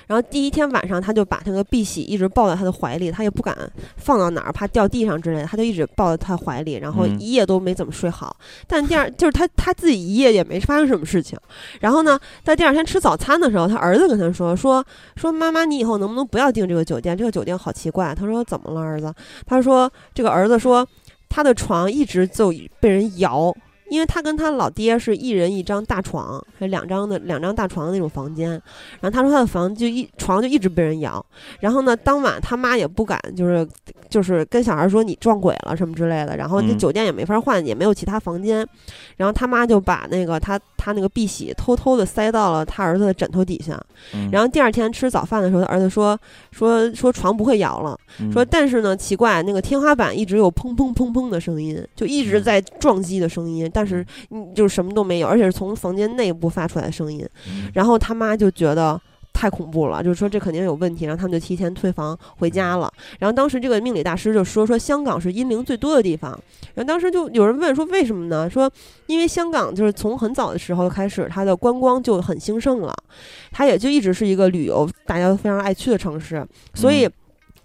然后第一天晚上，他就把那个碧玺一直抱在他的怀里，他也不敢放到哪儿，怕掉地上之类的，他就一直抱在他怀里，然后嗯一夜都没怎么睡好。但第二就是他他自己一夜也没发生什么事情。然后呢，在第二天吃早餐的时候，他儿子跟他说说说妈妈，你以后能不能不要订这个酒店？这个酒店好奇怪。他说怎么了，儿子？他说这个儿子说他的床一直就被人摇。因为他跟他老爹是一人一张大床，还两张的两张大床的那种房间，然后他说他的房就一床就一直被人摇，然后呢，当晚他妈也不敢就是就是跟小孩说你撞鬼了什么之类的，然后这嗯。酒店也没法换，也没有其他房间，然后他妈就把那个他他那个碧玺偷偷的塞到了他儿子的枕头底下，嗯。然后第二天吃早饭的时候，他儿子说说说床不会摇了，嗯。说但是呢奇怪，那个天花板一直有砰砰砰砰的声音，就一直嗯在撞击的声音，但是嗯就是什么都没有，而且是从房间内部发出来的声音。嗯然后他妈就觉得太恐怖了，就是说这肯定有问题，然后他们就提前退房回家了。然后当时这个命理大师就说说香港是阴灵最多的地方，然后当时就有人问说为什么呢？说因为香港就是从很早的时候开始，它的观光就很兴盛了，它也就一直是一个旅游大家都非常爱去的城市，所以。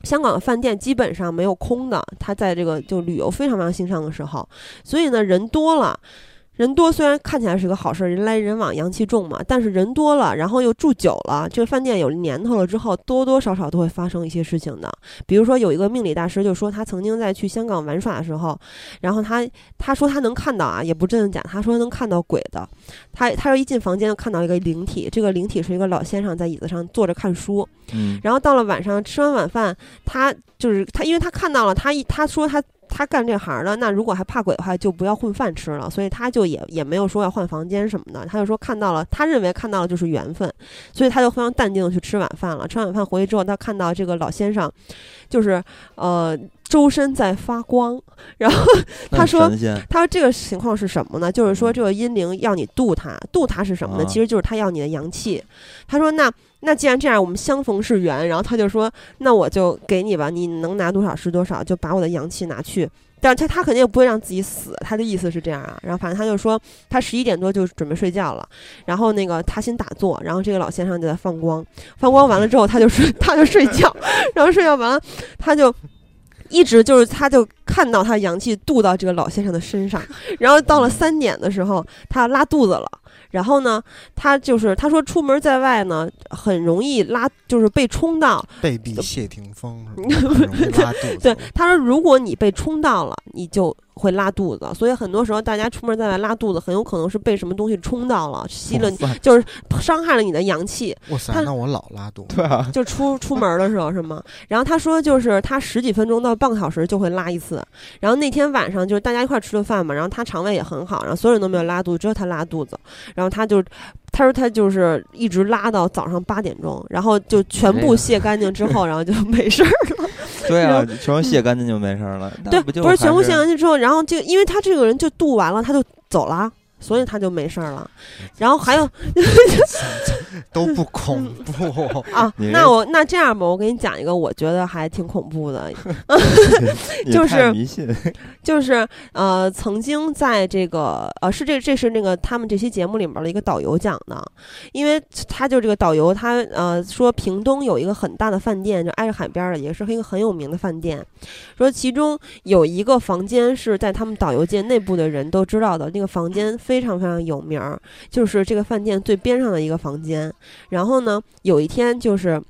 香港的饭店基本上没有空的，他在这个就旅游非常非常兴盛的时候，所以呢人多了，人多虽然看起来是个好事儿，人来人往，阳气重嘛，但是人多了，然后又住久了，这个饭店有年头了之后，多多少少都会发生一些事情的。比如说有一个命理大师就说，他曾经在去香港玩耍的时候，然后他他说他能看到啊，也不真的假，他说能看到鬼的。他他说一进房间就看到一个灵体，这个灵体是一个老先生在椅子上坐着看书。嗯，然后到了晚上吃完晚饭，他就是他，因为他看到了，他一他说他他干这行的，那如果还怕鬼的话，就不要混饭吃了，所以他就也也没有说要换房间什么的，他就说看到了，他认为看到了就是缘分，所以他就非常淡定的去吃晚饭了。吃完晚饭回去之后，他看到这个老先生，就是呃周身在发光，然后 (laughs) 他说他说这个情况是什么呢？就是说这个阴灵要你渡他，渡他是什么呢？啊其实就是他要你的阳气。他说那那既然这样，我们相逢是缘，然后他就说那我就给你吧，你能拿多少是多少，就把我的阳气拿去。但是他他肯定也不会让自己死，他的意思是这样啊。然后反正他就说他十一点多就准备睡觉了，然后那个他先打坐，然后这个老先生就在放光，放光完了之后他就睡他就睡觉，然后睡觉完了他就。一直就是，他就看到他阳气渡到这个老先生的身上，然后到了三点的时候，他拉肚子了。然后呢，他就是他说出门在外呢，很容易拉，就是被冲到。被避谢霆锋是吧 (laughs) 很容易拉肚子。对，他说如果你被冲到了，你就会拉肚子。所以很多时候大家出门在外拉肚子，很有可能是被什么东西冲到了，吸了，就是伤害了你的阳气。哇塞他，那我老拉肚子。对啊，就出出门的时候是吗？然后他说，就是他十几分钟到半个小时就会拉一次。然后那天晚上就是大家一块儿吃的饭嘛，然后他肠胃也很好，然后所有人都没有拉肚子，只有他拉肚子。然后他就他说他就是一直拉到早上八点钟，然后就全部卸干净之后，然后就 (laughs) 没事儿了。(laughs) 对啊全部卸干净就没事儿了。对，不是全部卸干净之后，然后就因为他这个人就渡完了，他就走了。所以他就没事儿了，然后还有 (laughs) 都不恐怖。啊，那我那这样吧，我给你讲一个我觉得还挺恐怖的，(laughs) 就是迷信。就是呃，曾经在这个呃，是这这是那个他们这期节目里面的一个导游讲的，因为他就这个导游他呃说屏东有一个很大的饭店，就挨着海边儿的，也是一个很有名的饭店，说其中有一个房间是在他们导游界内部的人都知道的，那个房间非非常非常有名儿，就是这个饭店最边上的一个房间。然后呢，有一天就是。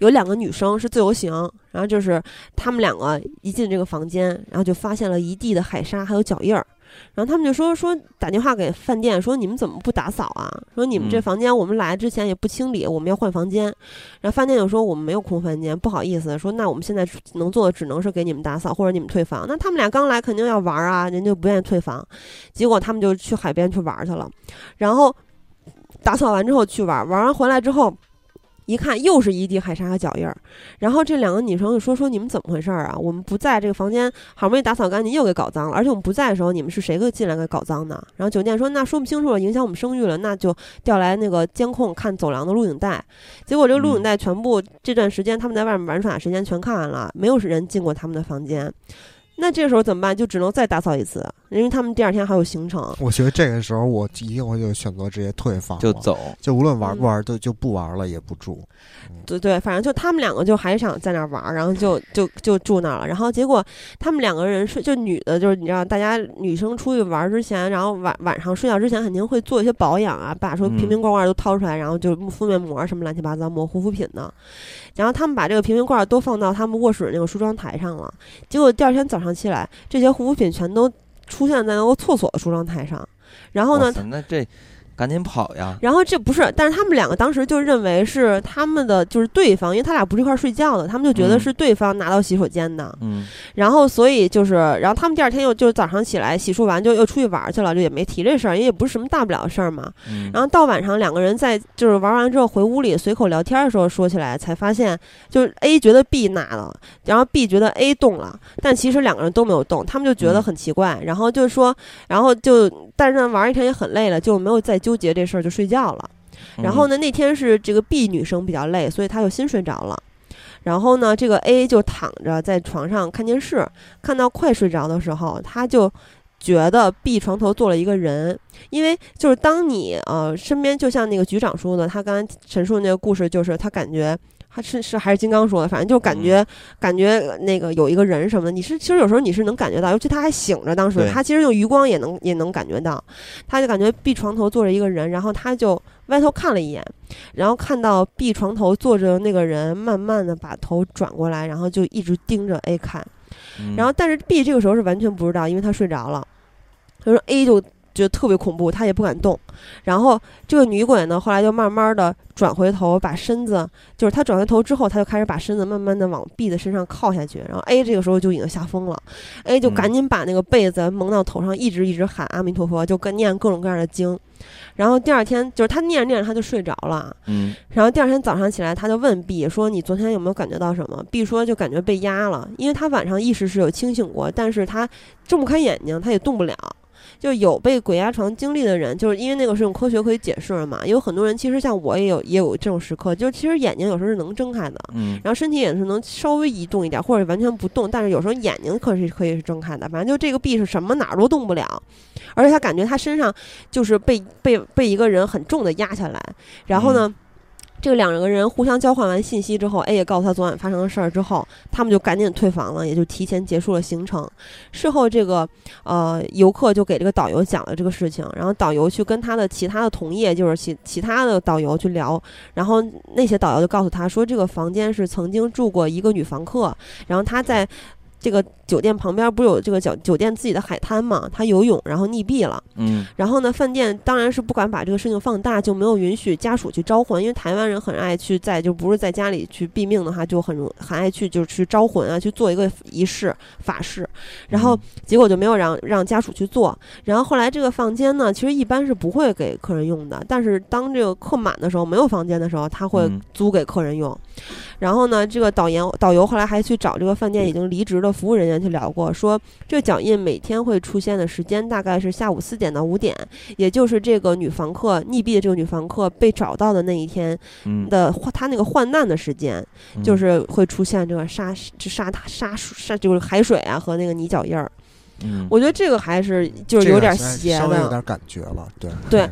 有两个女生是自由行，然后就是她们两个一进这个房间，然后就发现了一地的海沙还有脚印儿，然后他们就说说打电话给饭店说你们怎么不打扫啊？说你们这嗯房间我们来之前也不清理，我们要换房间。然后饭店就说我们没有空房间，不好意思，说那我们现在能做的只能是给你们打扫或者你们退房。那他们俩刚来肯定要玩啊，人就不愿意退房，结果他们就去海边去玩去了，然后打扫完之后去玩，玩完回来之后。一看又是一地海沙和脚印儿，然后这两个女生就说说你们怎么回事儿啊？我们不在这个房间，好不容易打扫干净又给搞脏了，而且我们不在的时候，你们是谁给进来给搞脏的？然后酒店说那说不清楚了，影响我们声誉了，那就调来那个监控看走廊的录影带。结果这个录影带全部这段时间他们在外面玩耍的时间全看完了，没有人进过他们的房间。那这个时候怎么办？就只能再打扫一次，因为他们第二天还有行程。我觉得这个时候我一定会就选择直接退房，就走，就无论玩不嗯玩都就不玩了，也不住。对对，反正就他们两个就还想在那儿玩儿，然后就就就住那儿了。然后结果他们两个人睡，就女的，就是你知道，大家女生出去玩儿之前，然后晚晚上睡觉之前肯定会做一些保养啊，把说瓶嗯瓶罐罐都掏出来，然后就敷面膜什么乱七八糟抹护肤品的。然后他们把这个瓶瓶罐罐都放到他们卧室那个梳妆台上了。结果第二天早上起来，这些护肤品全都出现在那个厕所的梳妆台上。然后呢，赶紧跑呀！然后这不是，但是他们两个当时就认为是他们的就是对方，因为他俩不是一块儿睡觉的，他们就觉得嗯是对方拿到洗手间的。嗯，然后所以就是，然后他们第二天又就是早上起来洗漱完就又出去玩儿去了，就也没提这事儿，因为也不是什么大不了的事儿嘛。嗯然后到晚上两个人在就是玩完之后回屋里随口聊天的时候说起来，才发现就是 A 觉得 B 拿了，然后 B 觉得 A 动了，但其实两个人都没有动，他们就觉得嗯很奇怪，然后就说，然后就但是呢玩一天也很累了，就没有再纠结这事儿，就睡觉了。然后呢？呢，那天是这个 B 女生比较累，所以她就先睡着了。然后呢，这个 A 就躺着在床上看电视，看到快睡着的时候，他就觉得 B 床头坐了一个人。因为就是当你呃身边就像那个局长说的，他刚才陈述那个故事，就是他感觉还是是还是金刚说的，反正就感觉、感觉那个有一个人什么的，你是其实有时候你是能感觉到，尤其他还醒着，当时他其实用余光也能也能感觉到，他就感觉 B 床头坐着一个人，然后他就歪头看了一眼，然后看到 B 床头坐着那个人慢慢的把头转过来，然后就一直盯着 A 看，嗯然后但是 B 这个时候是完全不知道，因为他睡着了。他说 A 就觉得特别恐怖，他也不敢动。然后这个女鬼呢，后来就慢慢的转回头，把身子，就是她转回头之后，她就开始把身子慢慢的往 B 的身上靠下去。然后 A 这个时候就已经吓疯了，A 就嗯赶紧把那个被子蒙到头上，一直一直喊阿弥陀佛，就跟念各种各样的经。然后第二天就是他念着念着他就睡着了，嗯然后第二天早上起来，他就问 B 说：“你昨天有没有感觉到什么？”B 说：“就感觉被压了，因为他晚上意识是有清醒过，但是他睁不开眼睛，他也动不了。就有被鬼压床经历的人，就是因为那个是用科学可以解释的嘛。有很多人其实像我也有也有这种时刻，就是其实眼睛有时候是能睁开的，嗯然后身体也是能稍微移动一点，或者完全不动，但是有时候眼睛可是可以是睁开的。反正就这个 B 是什么哪儿都动不了，而且他感觉他身上就是被被被一个人很重的压下来，然后呢。这个两个人互相交换完信息之后，A 也告诉他昨晚发生的事儿之后，他们就赶紧退房了，也就提前结束了行程。事后，这个呃游客就给这个导游讲了这个事情，然后导游去跟他的其他的同业，就是其其他的导游去聊，然后那些导游就告诉他说，这个房间是曾经住过一个女房客，然后她在这个酒店旁边不是有这个酒酒店自己的海滩嘛，他游泳然后溺毙了。嗯然后呢，饭店当然是不敢把这个事情放大，就没有允许家属去招魂，因为台湾人很爱去在就不是在家里去毙命的话，就很容很爱去就是去招魂啊，去做一个仪式法事，然后结果就没有让让家属去做。然后后来这个房间呢，其实一般是不会给客人用的，但是当这个客满的时候，没有房间的时候，他会嗯租给客人用。然后呢，这个导演导游后来还去找这个饭店已经离职的服务人员去聊过，说这个脚印每天会出现的时间大概是下午四点到五点，也就是这个女房客溺毙的这个女房客被找到的那一天嗯的患她那个患难的时间，就是会出现这个沙这沙沙沙就是海水啊和那个泥脚印儿。嗯我觉得这个还是就是有点邪的，稍微有点感觉了。对对，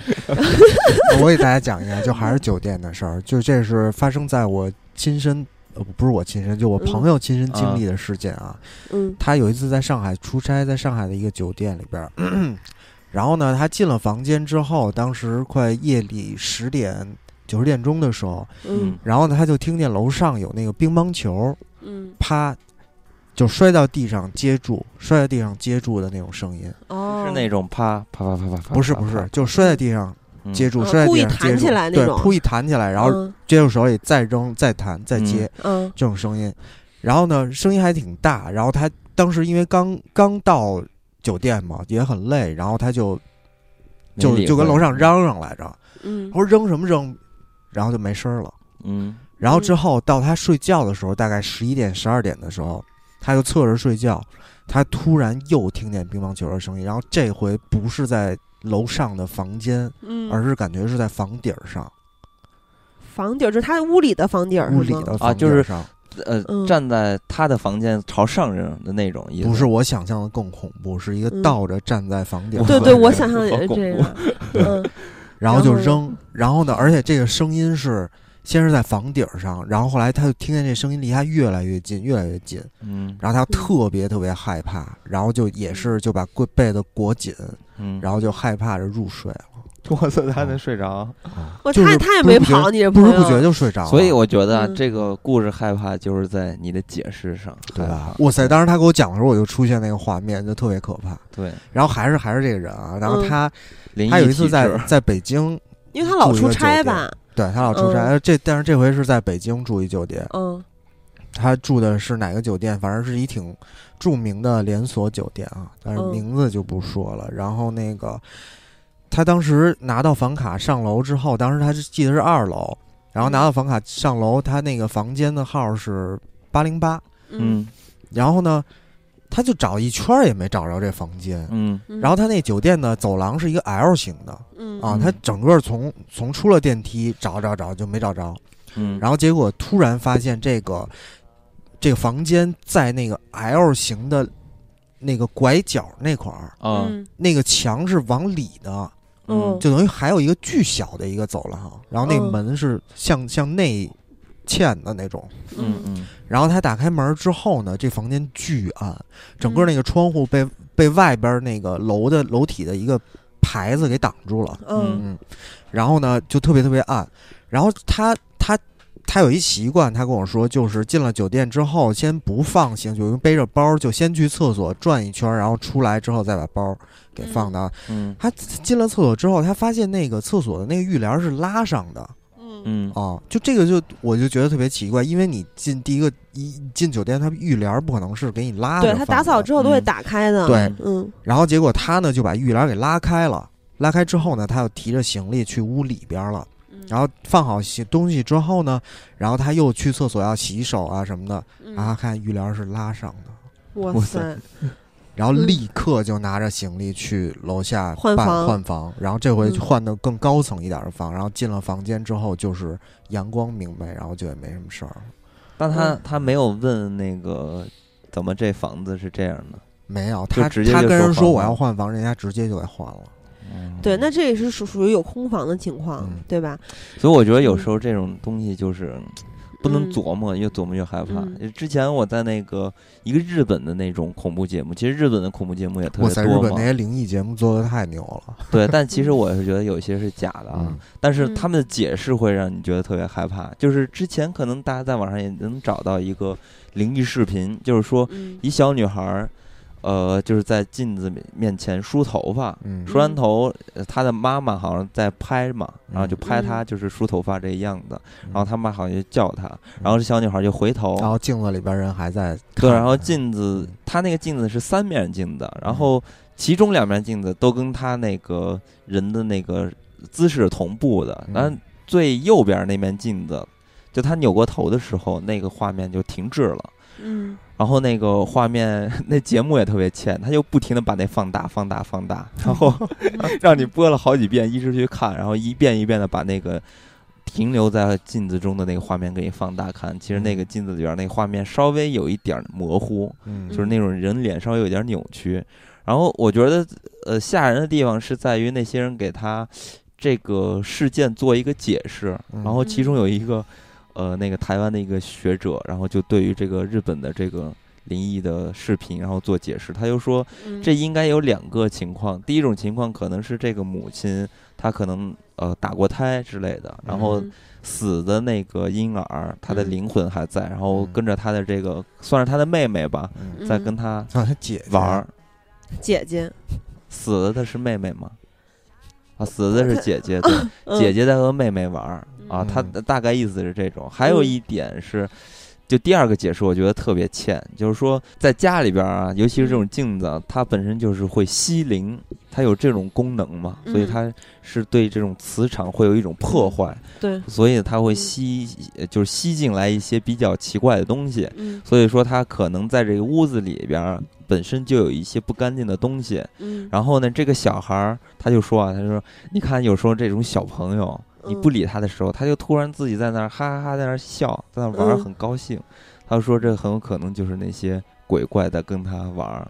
(laughs) 我给大家讲一下，就还是酒店的事儿，就这是发生在我亲身，呃，不是我亲身，就我朋友亲身经历的事件啊。嗯。他有一次在上海出差，在上海的一个酒店里边儿，(clears throat) 然后呢，他进了房间之后，当时快夜里十点九十点钟的时候，嗯然后呢，他就听见楼上有那个乒乓球嗯啪就摔到地上接住，摔在地上接住的那种声音，哦，是那种啪啪啪啪啪啪，不是不是，就摔在地上嗯接住，哦摔在故意地上接住弹起来，那对，种。扑一弹起来，然后嗯。接住手里再扔再弹再接，嗯。这种声音。然后呢，声音还挺大。然后他当时因为刚刚到酒店嘛，也很累，然后他就就就跟楼上嚷嚷来着，嗯。我说扔什么扔，然后就没声儿了。嗯。然后之后到他睡觉的时候，大概十一点十二点的时候，他就侧着睡觉，他突然又听见乒乓球的声音，然后这回不是在楼上的房间，嗯，而是感觉是在房顶儿上，房顶儿，就是他屋里的房顶儿，屋里的房啊就是顶儿上。呃嗯。站在他的房间朝上扔的那种意思，不是我想象的更恐怖，是一个嗯。倒着站在房顶对上，对，我想象也是 (laughs) 好恐怖这样，嗯。(laughs) 然后就然后扔，然后呢，而且这个声音是先是在房顶上，然后后来他就听见这声音离他越来越近，越来越近，嗯然后他特别特别害怕，然后就也是就把被被子裹紧，嗯，然后就害怕着入睡了。(laughs) 我操，他能睡着，我就是他他也没跑，你这不知不觉就睡着了，所以我觉得这个故事害怕就是在你的解释上，对吧哇塞！当时他给我讲的时候，我就出现那个画面，就特别可怕。对，然后还是还是这个人啊，然后嗯他、他有一次在在北京，因为他老出差吧，对他老出差，嗯这但是这回是在北京住一酒店，嗯他住的是哪个酒店？反正是一挺著名的连锁酒店啊，但是嗯名字就不说了。然后那个他当时拿到房卡上楼之后，当时他是记得是二楼，然后拿到房卡上楼，他那个房间的号是八零八，嗯然后呢，他就找一圈儿也没找着这房间。嗯。嗯，然后他那酒店的走廊是一个 L 型的。嗯。啊，嗯他整个从从出了电梯找找找就没找着，嗯，然后结果突然发现这个这个房间在那个 L 型的那个拐角那块儿，啊。嗯那个墙是往里的，嗯。就等于还有一个巨小的一个走廊，然后那门是向向内欠的那种。嗯嗯然后他打开门之后呢，这房间巨暗，整个那个窗户被被外边那个楼的楼体的一个牌子给挡住了。嗯嗯，然后呢就特别特别暗。然后他他他有一习惯，他跟我说，就是进了酒店之后，先不放行，就背着包就先去厕所转一圈，然后出来之后再把包给放到。嗯他进了厕所之后，他发现那个厕所的那个浴帘是拉上的。嗯。嗯。啊，就这个就我就觉得特别奇怪，因为你进第一个一进酒店，他浴帘不可能是给你拉的对他打扫之后都会嗯。打开的。对。嗯。然后结果他呢就把浴帘给拉开了，拉开之后呢，他又提着行李去屋里边了。嗯，然后放好西东西之后呢，然后他又去厕所要洗手啊什么的，嗯。然后看浴帘是拉上的，哇塞，(laughs) 然后立刻就拿着行李去楼下换房换房，然后这回嗯换的更高层一点的房，然后进了房间之后就是阳光明媚，然后就也没什么事儿了。但他嗯他没有问那个怎么这房子是这样的。没有，他他直接就跟人说我要换房，人家直接就给换了。对，那这也是属属于有空房的情况嗯，对吧？所以我觉得有时候这种东西就是不能嗯琢磨，越琢磨越害怕。嗯之前我在那个一个日本的那种恐怖节目，其实日本的恐怖节目也特别多嘛本那。些灵异节目做的太牛了。对，但其实 (laughs) 我是觉得有些是假的啊，嗯但是嗯他们的解释会让你觉得特别害怕。就是之前可能大家在网上也能找到一个灵异视频，就是说嗯一小女孩儿，呃，就是在镜子面前梳头发，嗯梳完头，呃她的妈妈好像在拍嘛，然后就拍嗯。她就是梳头发这样子，嗯。然后他妈好像就叫她，然后这小女孩就回头，然后镜子里边人还在对，然后镜子，她那个镜子是三面镜子，然嗯。后其中两面镜子都跟她那个人的那个姿势同步的，嗯。然后最右边那面镜子，就她扭过头的时候，那个画面就停滞了。嗯然后那个画面，(laughs) 那节目也特别欠，他就不停的把那放大、放大、放大，(laughs) 然后 (laughs) 让你播了好几遍，一直去看，然后一遍一遍的把那个停留在镜子中的那个画面给你放大看。其实那个镜子里边那个画面稍微有一点儿模糊，嗯就是那种人脸稍微有点扭曲。然后我觉得，呃，吓人的地方是在于那些人给他这个事件做一个解释，嗯然后其中有一个，呃，那个台湾的一个学者，然后就对于这个日本的这个灵异的视频，然后做解释，他就说嗯这应该有两个情况，第一种情况可能是这个母亲她可能呃打过胎之类的，然后嗯。死的那个婴儿他的嗯。灵魂还在，然后嗯。跟着他的这个算是他的妹妹吧，嗯在跟他姐姐玩儿。姐姐，(laughs) 死了的是妹妹吗？啊，死了的是姐姐，对，(laughs) 嗯。姐姐在和妹妹玩儿啊。嗯。她大概意思是这种。还有一点是，就第二个解释，我觉得特别欠，就是说在家里边儿啊，尤其是这种镜子，它本身就是会吸灵，它有这种功能嘛，所以嗯。它是对这种磁场会有一种破坏，对，所以它会嗯。吸，呃就是吸进来一些比较奇怪的东西。嗯。所以说，它可能在这个屋子里边儿本身就有一些不干净的东西，嗯，然后呢，这个小孩儿他就说啊，他说，你看有时候这种小朋友，你不嗯理他的时候，他就突然自己在那儿哈哈哈在那儿笑，在那儿玩很高兴。他说这很有可能就是那些鬼怪在跟他玩儿。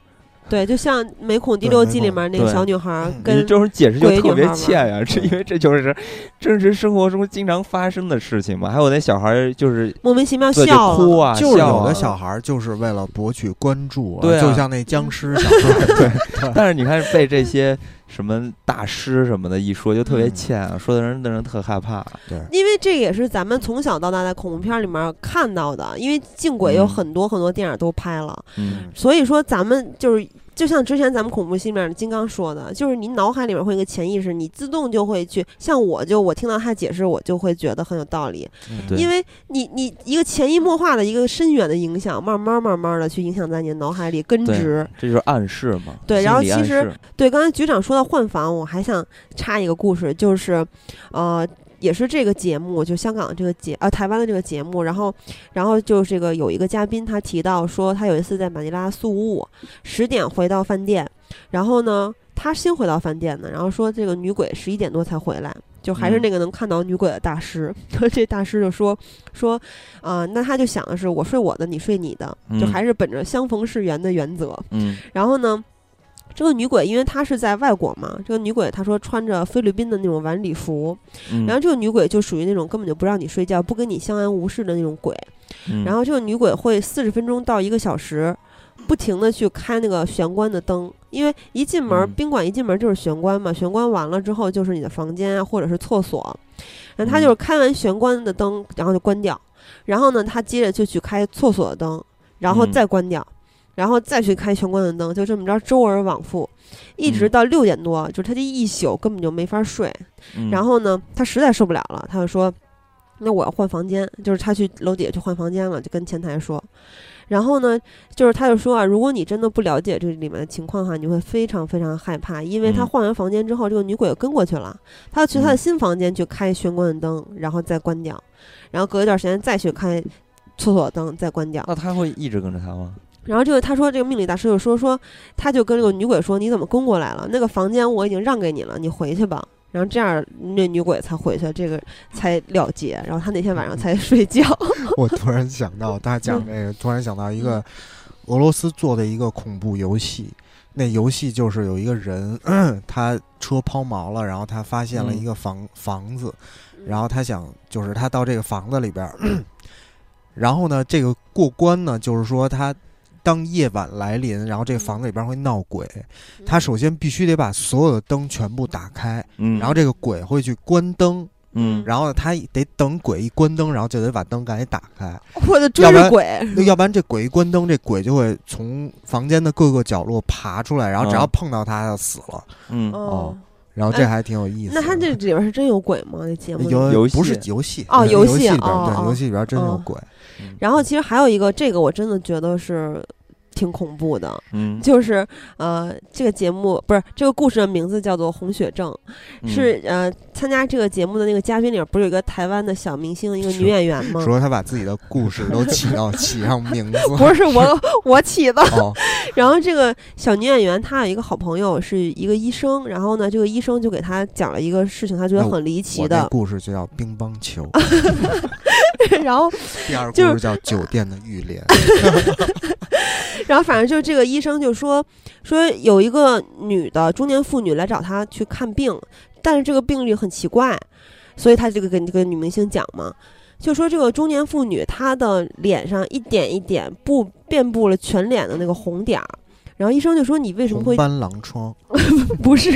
对，就像《美恐第六季》里面那个小女孩儿嗯你跟这种解释就特别欠呀、是因为这就是真实生活中经常发生的事情嘛。还有那小孩儿就是莫名其妙笑，哭啊，就是有的小孩儿就是为了博取关注、对啊就像那僵尸小 (laughs) 说，对，(laughs) 但是你看被这些什么大师什么的一说，就特别嗯欠啊，说的人的人特害怕。对，因为这也是咱们从小到大在恐怖片里面看到的，因为敬鬼有嗯很多很多电影都拍了，嗯所以说咱们就是。就像之前咱们恐怖戏里面的金刚说的，就是你脑海里面会有一个潜意识，你自动就会去。像我就我听到他解释，我就会觉得很有道理，对因为你你一个潜移默化的一个深远的影响，慢慢慢慢的去影响在你的脑海里根植。这就是暗示嘛。对然后其实对，刚才局长说到换房，我还想插一个故事，就是，呃，也是这个节目，就香港的这个节，呃，台湾的这个节目，然后，然后就这个有一个嘉宾，他提到说，他有一次在马尼拉宿务，十点回到饭店，然后呢，他先回到饭店呢，然后说这个女鬼十一点多才回来。就还是嗯那个能看到女鬼的大师，(laughs) 这大师就说说，啊、那他就想的是我睡我的，你睡你的，就嗯还是本着相逢是缘的原则。嗯然后呢，这个女鬼，因为她是在外国嘛，这个女鬼她说穿着菲律宾的那种晚礼服，嗯然后这个女鬼就属于那种根本就不让你睡觉、不跟你相安无事的那种鬼。嗯然后这个女鬼会四十分钟到一个小时，不停的去开那个玄关的灯，因为一进门，嗯宾馆一进门就是玄关嘛，玄关完了之后就是你的房间啊，或者是厕所。然后他嗯就是开完玄关的灯，然后就关掉，然后呢，她接着就去开厕所的灯，然后嗯再关掉。然后再去开玄关的灯，就这么着周而往复，一直嗯到六点多，就是他这一宿根本就没法睡。嗯然后呢，他实在受不了了，他就说：“那我要换房间。”就是他去楼底下去换房间了，就跟前台说。然后呢，就是他就说啊，如果你真的不了解这里面的情况的话，你会非常非常害怕，因为他嗯换完房间之后，这个女鬼又跟过去了，他要去他的嗯新房间去开玄关的灯，然后再关掉，然后隔一段时间再去开厕所的灯，再关掉。那他会一直跟着他吗？然后这个他说这个命理大师就说说，他就跟这个女鬼说，你怎么跟过来了？那个房间我已经让给你了，你回去吧。然后这样那女鬼才回去，这个才了结。然后他那天晚上才 (laughs) 睡觉。(laughs) 我突然想到，他讲这个，突然想到一个俄罗斯做的一个恐怖游戏。那游戏就是有一个人，他车抛锚了，然后他发现了一个房、房子，然后他想就是他到这个房子里边儿，(coughs) 然后呢，这个过关呢，就是说他当夜晚来临，然后这个房子里边会闹鬼，他首先必须得把所有的灯全部打开，嗯，然后这个鬼会去关灯，嗯。然后呢，他得等鬼一关灯，然后就得把灯赶紧打开。我的追要不然着鬼，那要不然这鬼一关灯，这鬼就会从房间的各个角落爬出来，然后只要嗯。碰到他就死了。嗯。哦，然后这还挺有意思的。那他这里边是真有鬼吗？那节目里？有游戏。不是游戏哦游戏游戏里边哦哦对游戏里边真有哦。鬼。然后其实还有一个，这个我真的觉得是挺恐怖的，嗯就是呃，这个节目不是这个故事的名字叫做《红血症》，嗯是呃参加这个节目的那个嘉宾里边不是有一个台湾的小明星，一个女演员吗？说她把自己的故事都起到 (laughs) 起上名字，不是我我起的。哦，(laughs) 然后这个小女演员她有一个好朋友是一个医生，然后呢，这个医生就给她讲了一个事情，她觉得很离奇的。故事就叫乒乓球，(laughs) 然后，第二个故事叫酒店的浴帘。然后反正就是这个医生就说说有一个女的中年妇女来找他去看病，但是这个病例很奇怪，所以他这个跟这个女明星讲嘛。就说这个中年妇女，她的脸上一点一点布遍布了全脸的那个红点儿，然后医生就说你为什么会红斑狼疮，(laughs) 不是，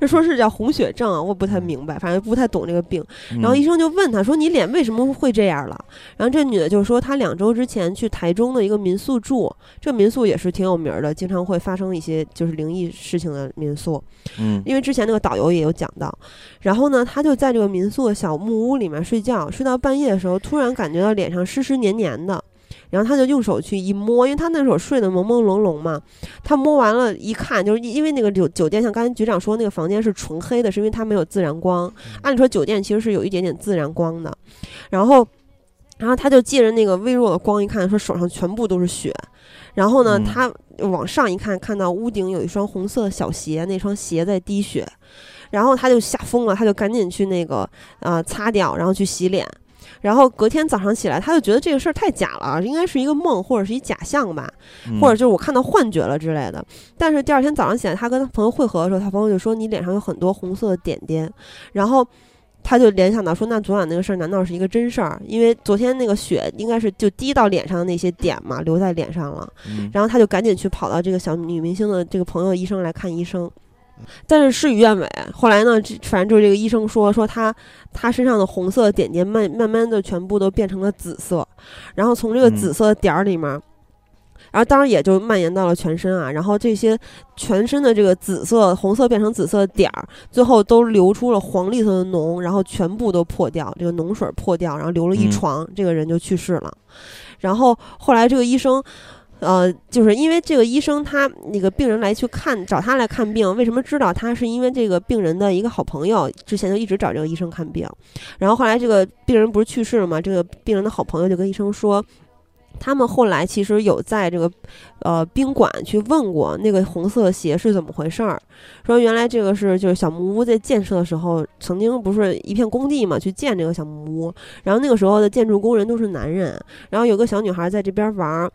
是说是叫红血症啊，我不太明白，反正不太懂这个病。嗯然后医生就问他说：“你脸为什么会这样了？”然后这女的就说：“她两周之前去台中的一个民宿住，这个民宿也是挺有名儿的，经常会发生一些就是灵异事情的民宿。嗯因为之前那个导游也有讲到。然后呢，她就在这个民宿的小木屋里面睡觉，睡到半夜的时候，突然感觉到脸上湿湿黏黏的。”然后他就用手去一摸，因为他那时候睡得朦朦胧胧嘛，他摸完了，一看就是因为那个酒酒店，像刚才局长说那个房间是纯黑的，是因为它没有自然光。按理说酒店其实是有一点点自然光的，然后，然后他就借着那个微弱的光一看，说手上全部都是血，然后呢，嗯他往上一看，看到屋顶有一双红色的小鞋，那双鞋在滴血，然后他就吓疯了，他就赶紧去那个呃擦掉，然后去洗脸。然后隔天早上起来，他就觉得这个事儿太假了，应该是一个梦或者是一假象吧。嗯或者就是我看到幻觉了之类的。但是第二天早上起来，他跟他朋友会合的时候，他朋友就说你脸上有很多红色的点点，然后。他就联想到说，那昨晚那个事儿难道是一个真事儿？因为昨天那个血应该是就滴到脸上的那些点嘛，留在脸上了。嗯然后他就赶紧去跑到这个小女明星的这个朋友医生来看医生，但是事与愿违。后来呢，这反正就是这个医生说说他他身上的红色点点慢慢慢的全部都变成了紫色，然后从这个嗯紫色的点儿里面。然后当然也就蔓延到了全身啊，然后这些全身的这个紫色、红色变成紫色的点儿，最后都流出了黄绿色的脓，然后全部都破掉，这个脓水破掉，然后流了一嗯床，这个人就去世了。然后后来这个医生，呃，就是因为这个医生他那个病人来去看找他来看病，为什么知道他是因为这个病人的一个好朋友之前就一直找这个医生看病，然后后来这个病人不是去世了吗？这个病人的好朋友就跟医生说。他们后来其实有在这个，呃，宾馆去问过那个红色鞋是怎么回事儿，说原来这个是就是小木屋在建设的时候，曾经不是一片工地嘛，去建这个小木屋，然后那个时候的建筑工人都是男人，然后有个小女孩在这边玩儿，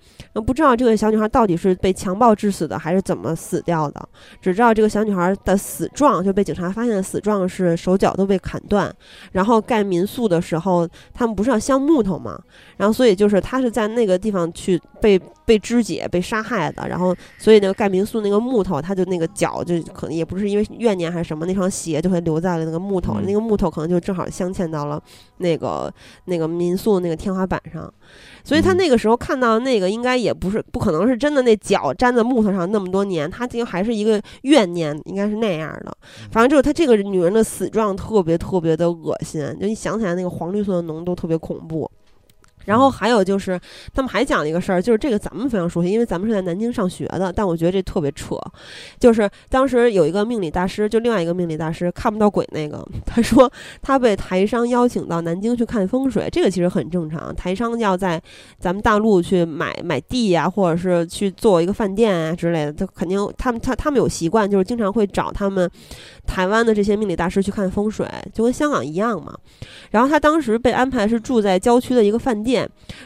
不知道这个小女孩到底是被强暴致死的还是怎么死掉的，只知道这个小女孩的死状就被警察发现的死状是手脚都被砍断，然后盖民宿的时候他们不是要镶木头嘛，然后所以就是她是在那。地方去被被肢解、被杀害的，然后所以那个盖民宿那个木头，他就那个脚就可能也不是因为怨念还是什么，那双鞋就会留在了那个木头，那个木头可能就正好镶嵌到了那个那个民宿那个天花板上，所以他那个时候看到那个应该也不是不可能是真的，那脚粘在木头上那么多年，他就还是一个怨念，应该是那样的。反正就是他这个女人的死状特别特别的恶心，就你想起来那个黄绿色的脓都特别恐怖。然后还有就是，他们还讲了一个事儿，就是这个咱们非常熟悉，因为咱们是在南京上学的。但我觉得这特别扯，就是当时有一个命理大师，就另外一个命理大师看不到鬼那个，他说他被台商邀请到南京去看风水，这个其实很正常。台商要在咱们大陆去买买地呀，或者是去做一个饭店啊之类的，他肯定他们他他们有习惯，就是经常会找他们台湾的这些命理大师去看风水，就跟香港一样嘛。然后他当时被安排是住在郊区的一个饭店。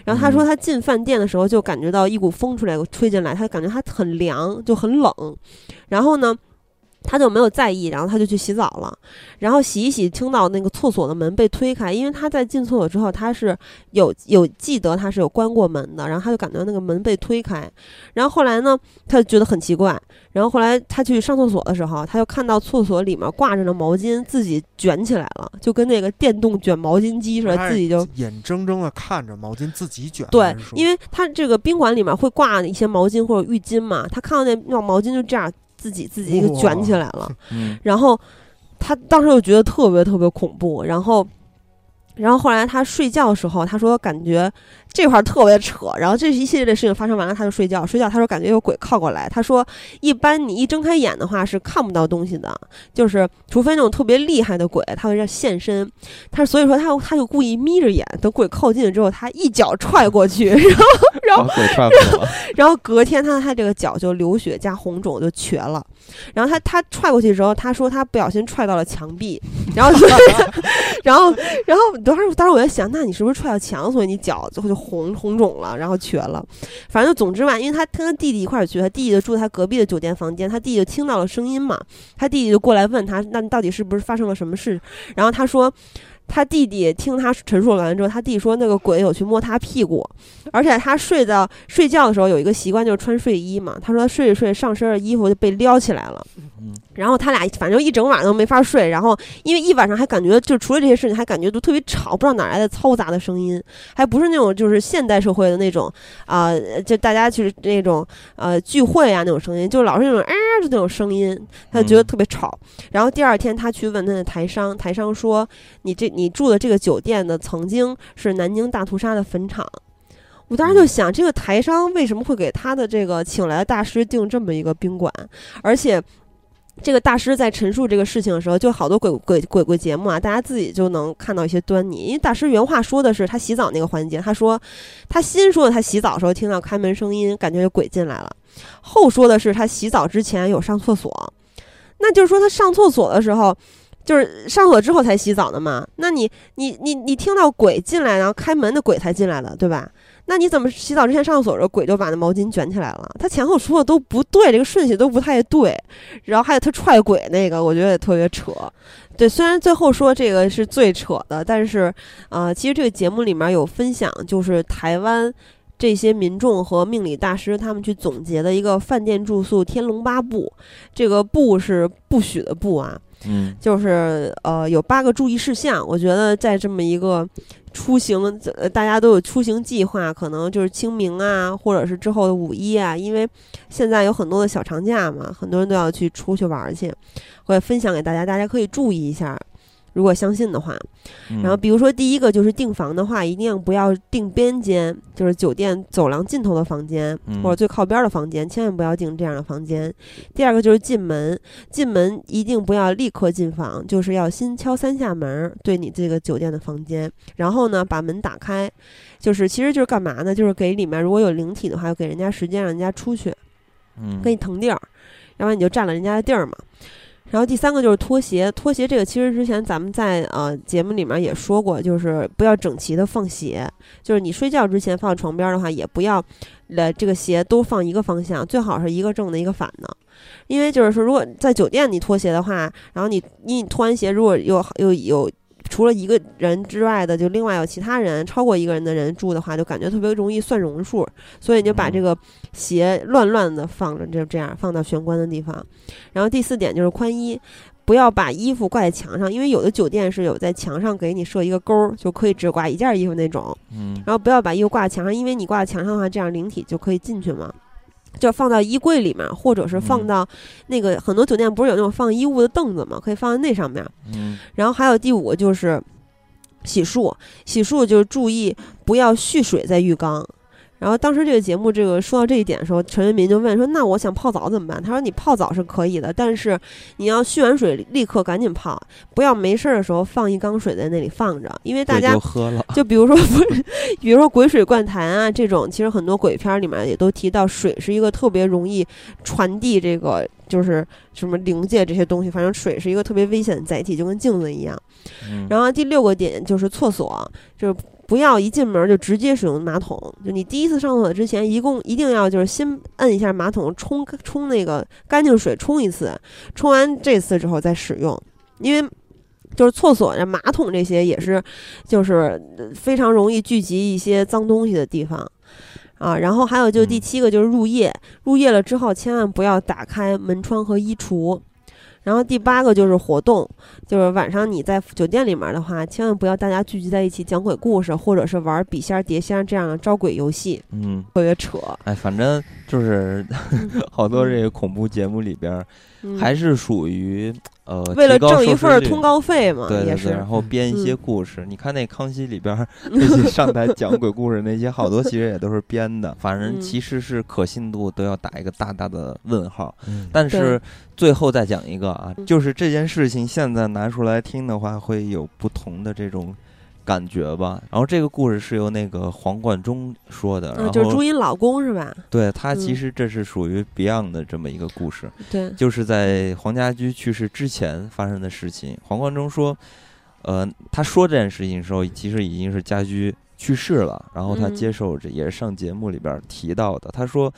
然后他说，他进饭店的时候就感觉到一股风出来吹进来，他感觉他很凉，就很冷。然后呢？他就没有在意，然后他就去洗澡了，然后洗一洗，听到那个厕所的门被推开，因为他在进厕所之后，他是有有记得他是有关过门的，然后他就感觉那个门被推开，然后后来呢，他就觉得很奇怪，然后后来他去上厕所的时候，他就看到厕所里面挂着的毛巾自己卷起来了，就跟那个电动卷毛巾机似的，自己就眼睁睁的看着毛巾自己卷。对，因为他这个宾馆里面会挂一些毛巾或者浴巾嘛，他看到那那毛巾就这样。自己自己一个卷起来了，然后他当时就觉得特别特别恐怖，然 (laughs) 后。然后后来他睡觉的时候，他说感觉这块特别扯。然后这一系列的事情发生完了，他就睡觉。睡觉，他说感觉有鬼靠过来。他说一般你一睁开眼的话是看不到东西的，就是除非那种特别厉害的鬼，他会让现身。他所以说他他就故意眯着眼，等鬼靠近了之后，他一脚踹过去，(laughs) 然后然后 (laughs) 然后隔天他他这个脚就流血加红肿就瘸了。然后他他踹过去的时候，他说他不小心踹到了墙壁，然后然后 (laughs) 然后。当时，当时我在想，那你是不是踹到墙，所以你脚最后就红红肿了，然后瘸了？反正总之吧，因为他他跟弟弟一块儿去，他弟弟就住他隔壁的酒店房间，他弟弟就听到了声音嘛，他弟弟就过来问他，那到底是不是发生了什么事？然后他说。他弟弟听他陈述完之后，他弟说那个鬼有去摸他屁股，而且他睡到睡觉的时候有一个习惯就是穿睡衣嘛。他说他睡着睡着上身的衣服就被撩起来了，然后他俩反正一整晚都没法睡。然后因为一晚上还感觉就除了这些事情还感觉都特别吵，不知道哪来的嘈杂的声音，还不是那种就是现代社会的那种啊，就大家去那种呃聚会啊那种声音，就老是那种啊就那种声音，他就觉得特别吵。然后第二天他去问他的台商，台商说你这。你住的这个酒店呢，曾经是南京大屠杀的坟场。我当时就想，这个台商为什么会给他的这个请来的大师订这么一个宾馆？而且，这个大师在陈述这个事情的时候，就好多鬼鬼鬼鬼节目啊，大家自己就能看到一些端倪。因为大师原话说的是他洗澡那个环节，他说他先说他洗澡的时候听到开门声音，感觉有鬼进来了；后说的是他洗澡之前有上厕所，那就是说他上厕所的时候。就是上厕所之后才洗澡的嘛？那你你你你听到鬼进来，然后开门的鬼才进来的，对吧？那你怎么洗澡之前上厕所的时候，鬼就把那毛巾卷起来了？他前后说的都不对，这个顺序都不太对。然后还有他踹鬼那个，我觉得也特别扯。(laughs) 对，虽然最后说这个是最扯的，但是呃，其实这个节目里面有分享，就是台湾这些民众和命理大师他们去总结的一个饭店住宿“天龙八部”，这个“部”是不许的“不”啊。嗯，就是呃，有八个注意事项。我觉得在这么一个出行，呃，大家都有出行计划，可能就是清明啊，或者是之后的五一啊，因为现在有很多的小长假嘛，很多人都要去出去玩去，会分享给大家，大家可以注意一下。如果相信的话。嗯然后比如说第一个就是订房的话，一定不要订边间，就是酒店走廊尽头的房间、嗯或者最靠边的房间，千万不要订这样的房间。第二个就是进门，进门一定不要立刻进房，就是要先敲三下门儿，对你这个酒店的房间，然后呢把门打开，就是其实就是干嘛呢？就是给里面如果有灵体的话，给人家时间让人家出去，嗯给你腾地儿，要不然你就占了人家的地儿嘛。然后第三个就是拖鞋，拖鞋这个其实之前咱们在呃节目里面也说过，就是不要整齐的放鞋，就是你睡觉之前放床边的话，也不要，呃这个鞋都放一个方向，最好是一个正的一个反的，因为就是说如果在酒店你脱鞋的话，然后你你脱完鞋如果有有有除了一个人之外的，就另外有其他人超过一个人的人住的话，就感觉特别容易算容数，所以你就把这个鞋乱乱的放着，就这样放到玄关的地方。然后第四点就是宽衣，不要把衣服挂在墙上，因为有的酒店是有在墙上给你设一个钩儿，就可以只挂一件衣服那种。嗯然后不要把衣服挂在墙上，因为你挂在墙上的话，这样灵体就可以进去嘛。就放到衣柜里面，或者是放嗯到那个、很多酒店不是有那种放衣物的凳子嘛，可以放在那上面。嗯然后还有第五个就是洗漱，洗漱就是注意不要蓄水在浴缸。然后当时这个节目这个说到这一点的时候，陈为民就问说：“那我想泡澡怎么办？”他说：“你泡澡是可以的，但是你要蓄完水立刻赶紧泡，不要没事儿的时候放一缸水在那里放着，因为大家就喝了，就比如说不是，(laughs) 比如说鬼水灌坛啊这种，其实很多鬼片儿里面也都提到，水是一个特别容易传递这个就是什么灵界这些东西，反正水是一个特别危险的载体，就跟镜子一样。嗯然后第六个点就是厕所，就是不要一进门就直接使用马桶，就你第一次上厕所之前，一共一定要就是先摁一下马桶冲冲那个干净水冲一次，冲完这次之后再使用，因为。就是厕所这马桶这些也是，就是呃非常容易聚集一些脏东西的地方，啊，然后还有就是第嗯。七个就是入夜，入夜了之后千万不要打开门窗和衣橱，然后第八个就是活动，就是晚上你在酒店里面的话，千万不要大家聚集在一起讲鬼故事，或者是玩笔仙儿、碟仙儿这样的招鬼游戏，嗯，特别扯。哎，反正就是 (laughs) 好多这个恐怖节目里边还是属于呃为了挣一份通告费嘛，对对对，也是然后编一些嗯故事。你看那康熙里边儿那些 (laughs) 上台讲鬼故事那些，好多其实也都是编的。(laughs) 反正嗯其实是可信度都要打一个大大的问号。嗯但是最后再讲一个啊，嗯就是这件事情现在拿出来听的话，会有不同的这种感觉吧。然后这个故事是由那个黄贯中说的，然嗯，后就是朱茵老公是吧？对他其嗯实这是属于 Beyond 的这么一个故事。对，就是在黄家驹去世之前发生的事情。黄贯中说，呃，他说这件事情的时候，其实已经是家驹去世了，然后他嗯接受这也是上节目里边提到的。他说，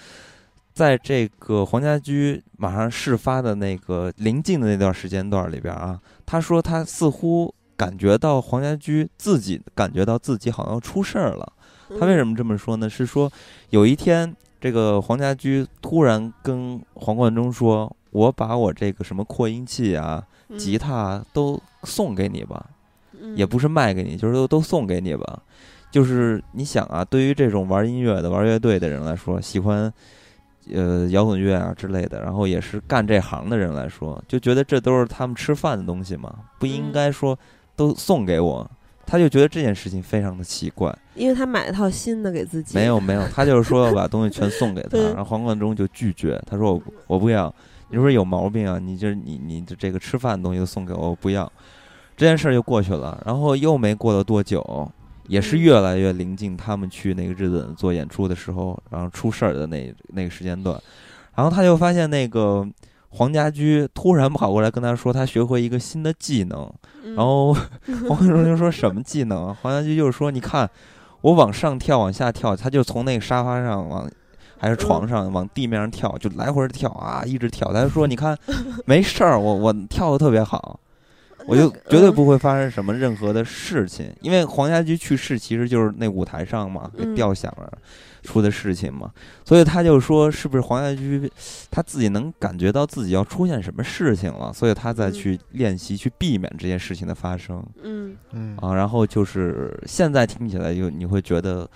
在这个黄家驹马上事发的那个临近的那段时间段里边啊，他说他似乎感觉到黄家驹自己感觉到自己好像出事儿了。他为？什么这么说呢？是说有一天，这个黄家驹突然跟黄贯中说：“我把我这个什么扩音器啊、嗯吉他啊都送给你吧，嗯也不是卖给你，就是都都送给你吧。”就是你想啊，对于这种玩音乐的、玩乐队的人来说，喜欢呃摇滚乐啊之类的，然后也是干这行的人来说，就觉得这都是他们吃饭的东西嘛，不应嗯该说都送给我。他就觉得这件事情非常的奇怪。因为他买了套新的给自己。没有没有，他就是说要把东西全送给他，(laughs) 然后黄贯中就拒绝，他说我不我不要，你说有毛病啊，你这你你的这个吃饭的东西都送给我，我不要，这件事儿就过去了，然后又没过了多久，也是嗯越来越临近他们去那个日本做演出的时候，然后出事儿的那那个时间段，然后他就发现那个黄家驹突然跑过来跟他说，他学会一个新的技能，嗯，然后 (laughs) 黄贯中就说什么技能啊？黄家驹就是说，你看我往上跳，往下跳，他就从那个沙发上往还是床上往地面上跳，就来回跳啊，一直跳。他就说，你看没事儿，我我跳的特别好，(laughs) 我就绝对不会发生什么任何的事情，因为黄家驹去世其实就是那舞台上嘛，给嗯吊响了。出的事情嘛，所以他就说，是不是黄家驹他自己能感觉到自己要出现什么事情了，所以他再嗯去练习，去避免这件事情的发生嗯嗯啊。然后就是现在听起来就你会觉得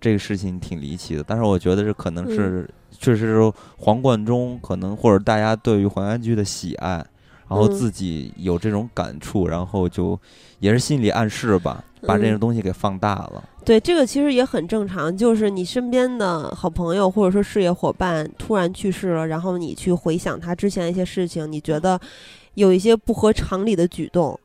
这个事情挺离奇的，但是我觉得这可能是确实是黄贯中可能或者大家对于黄家驹的喜爱，然然后嗯自己有这种感触，然后就也是心理暗示吧，把这种东西给放大了。对，这个其实也很正常，就是你身边的好朋友或者说事业伙伴突然去世了，然后你去回想他之前一些事情，你觉得有一些不合常理的举动，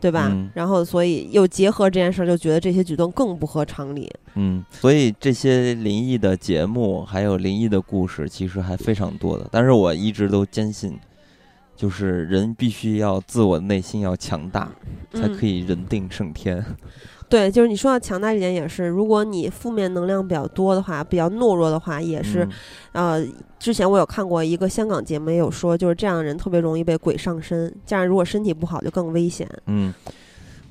对吧？嗯然后所以又结合这件事儿，就觉得这些举动更不合常理。嗯，所以这些灵异的节目还有灵异的故事，其实还非常多的。但是我一直都坚信，就是人必须要自我内心要强大，才可以。人定胜天。(laughs) 对，就是你说到强大这点也是，如果你负面能量比较多的话，比较懦弱的话，也是、嗯呃，之前我有看过一个香港节目，也有说，就是这样的人特别容易被鬼上身，这样如果身体不好就更危险。嗯，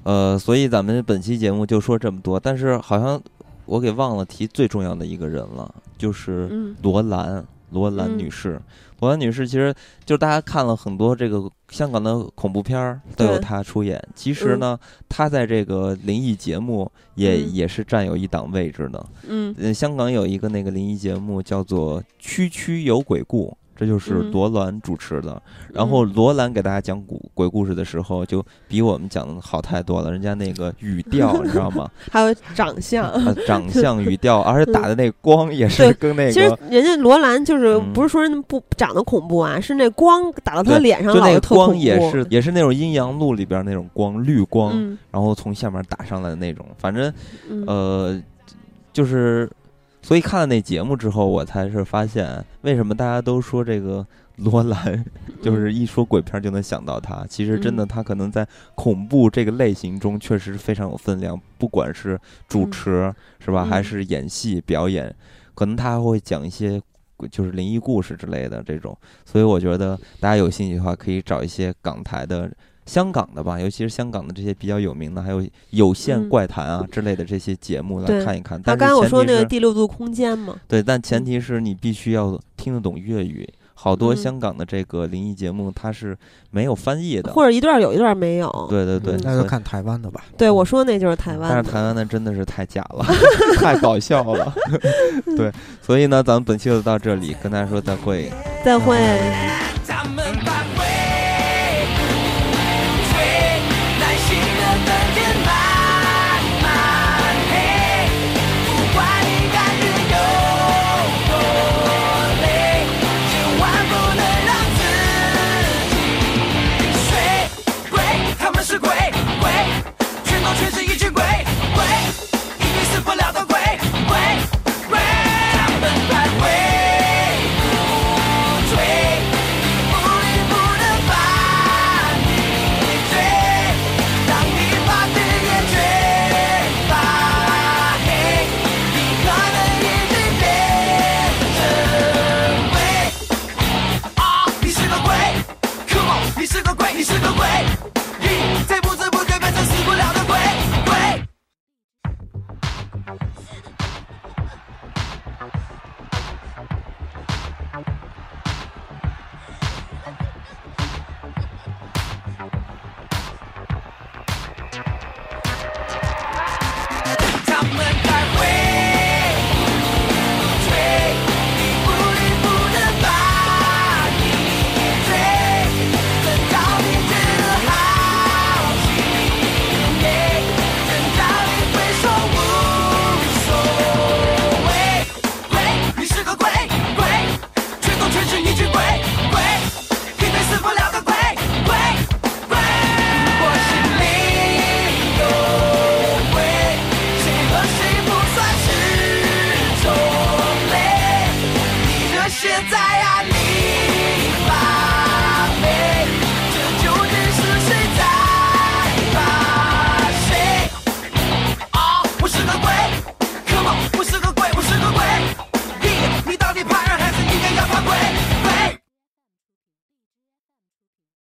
呃，所以咱们本期节目就说这么多，但是好像我给忘了提最重要的一个人了，就是嗯罗兰，罗兰嗯女士。罗兰女士其实就是大家看了很多这个香港的恐怖片儿，都有她出演。其实呢，她在这个灵异节目也、嗯也是占有一档位置的。嗯呃，香港有一个那个灵异节目叫做《区区有鬼故》，这就是嗯罗兰主持的。然后罗兰给大家讲古鬼故事的时候，就比我们讲的好太多了。人家那个语调，(laughs) 你知道吗？还有长相。呃长相、语调，(laughs) 而且打的那光也是对跟那其实。人家罗兰就是嗯不是说人不长得恐怖啊，是那光打到他脸上就那个老是特恐怖。光也是也是那种阴阳路里边那种光，绿光，嗯然后从下面打上来的那种。反正嗯呃，就是，所以看了那节目之后，我才是发现为什么大家都说这个罗兰，就是一说鬼片儿就能想到他。其实真的，嗯他可能在恐怖这个类型中确实是非常有分量，不管是主嗯持、是吧，还嗯是演戏表演，可能他还会讲一些。就是灵异故事之类的这种，所以我觉得大家有兴趣的话，可以找一些港台的、香港的吧，尤其是香港的这些比较有名的，还有有线嗯怪谈啊、之类的这些节目来看一看。啊，但刚才我说那个前提是第六度空间嘛，对，但前嗯提是你必须要听得懂粤语。好多嗯香港的这个灵异节目，它是没有翻译的。或者一段有一段没有。对对对，那就看台湾的吧。对，我说那就是台湾但是。台湾的真的是太假了，(laughs) 太搞笑了。(laughs) 对，所以呢，咱们本期就到这里，跟大家说再会。再会。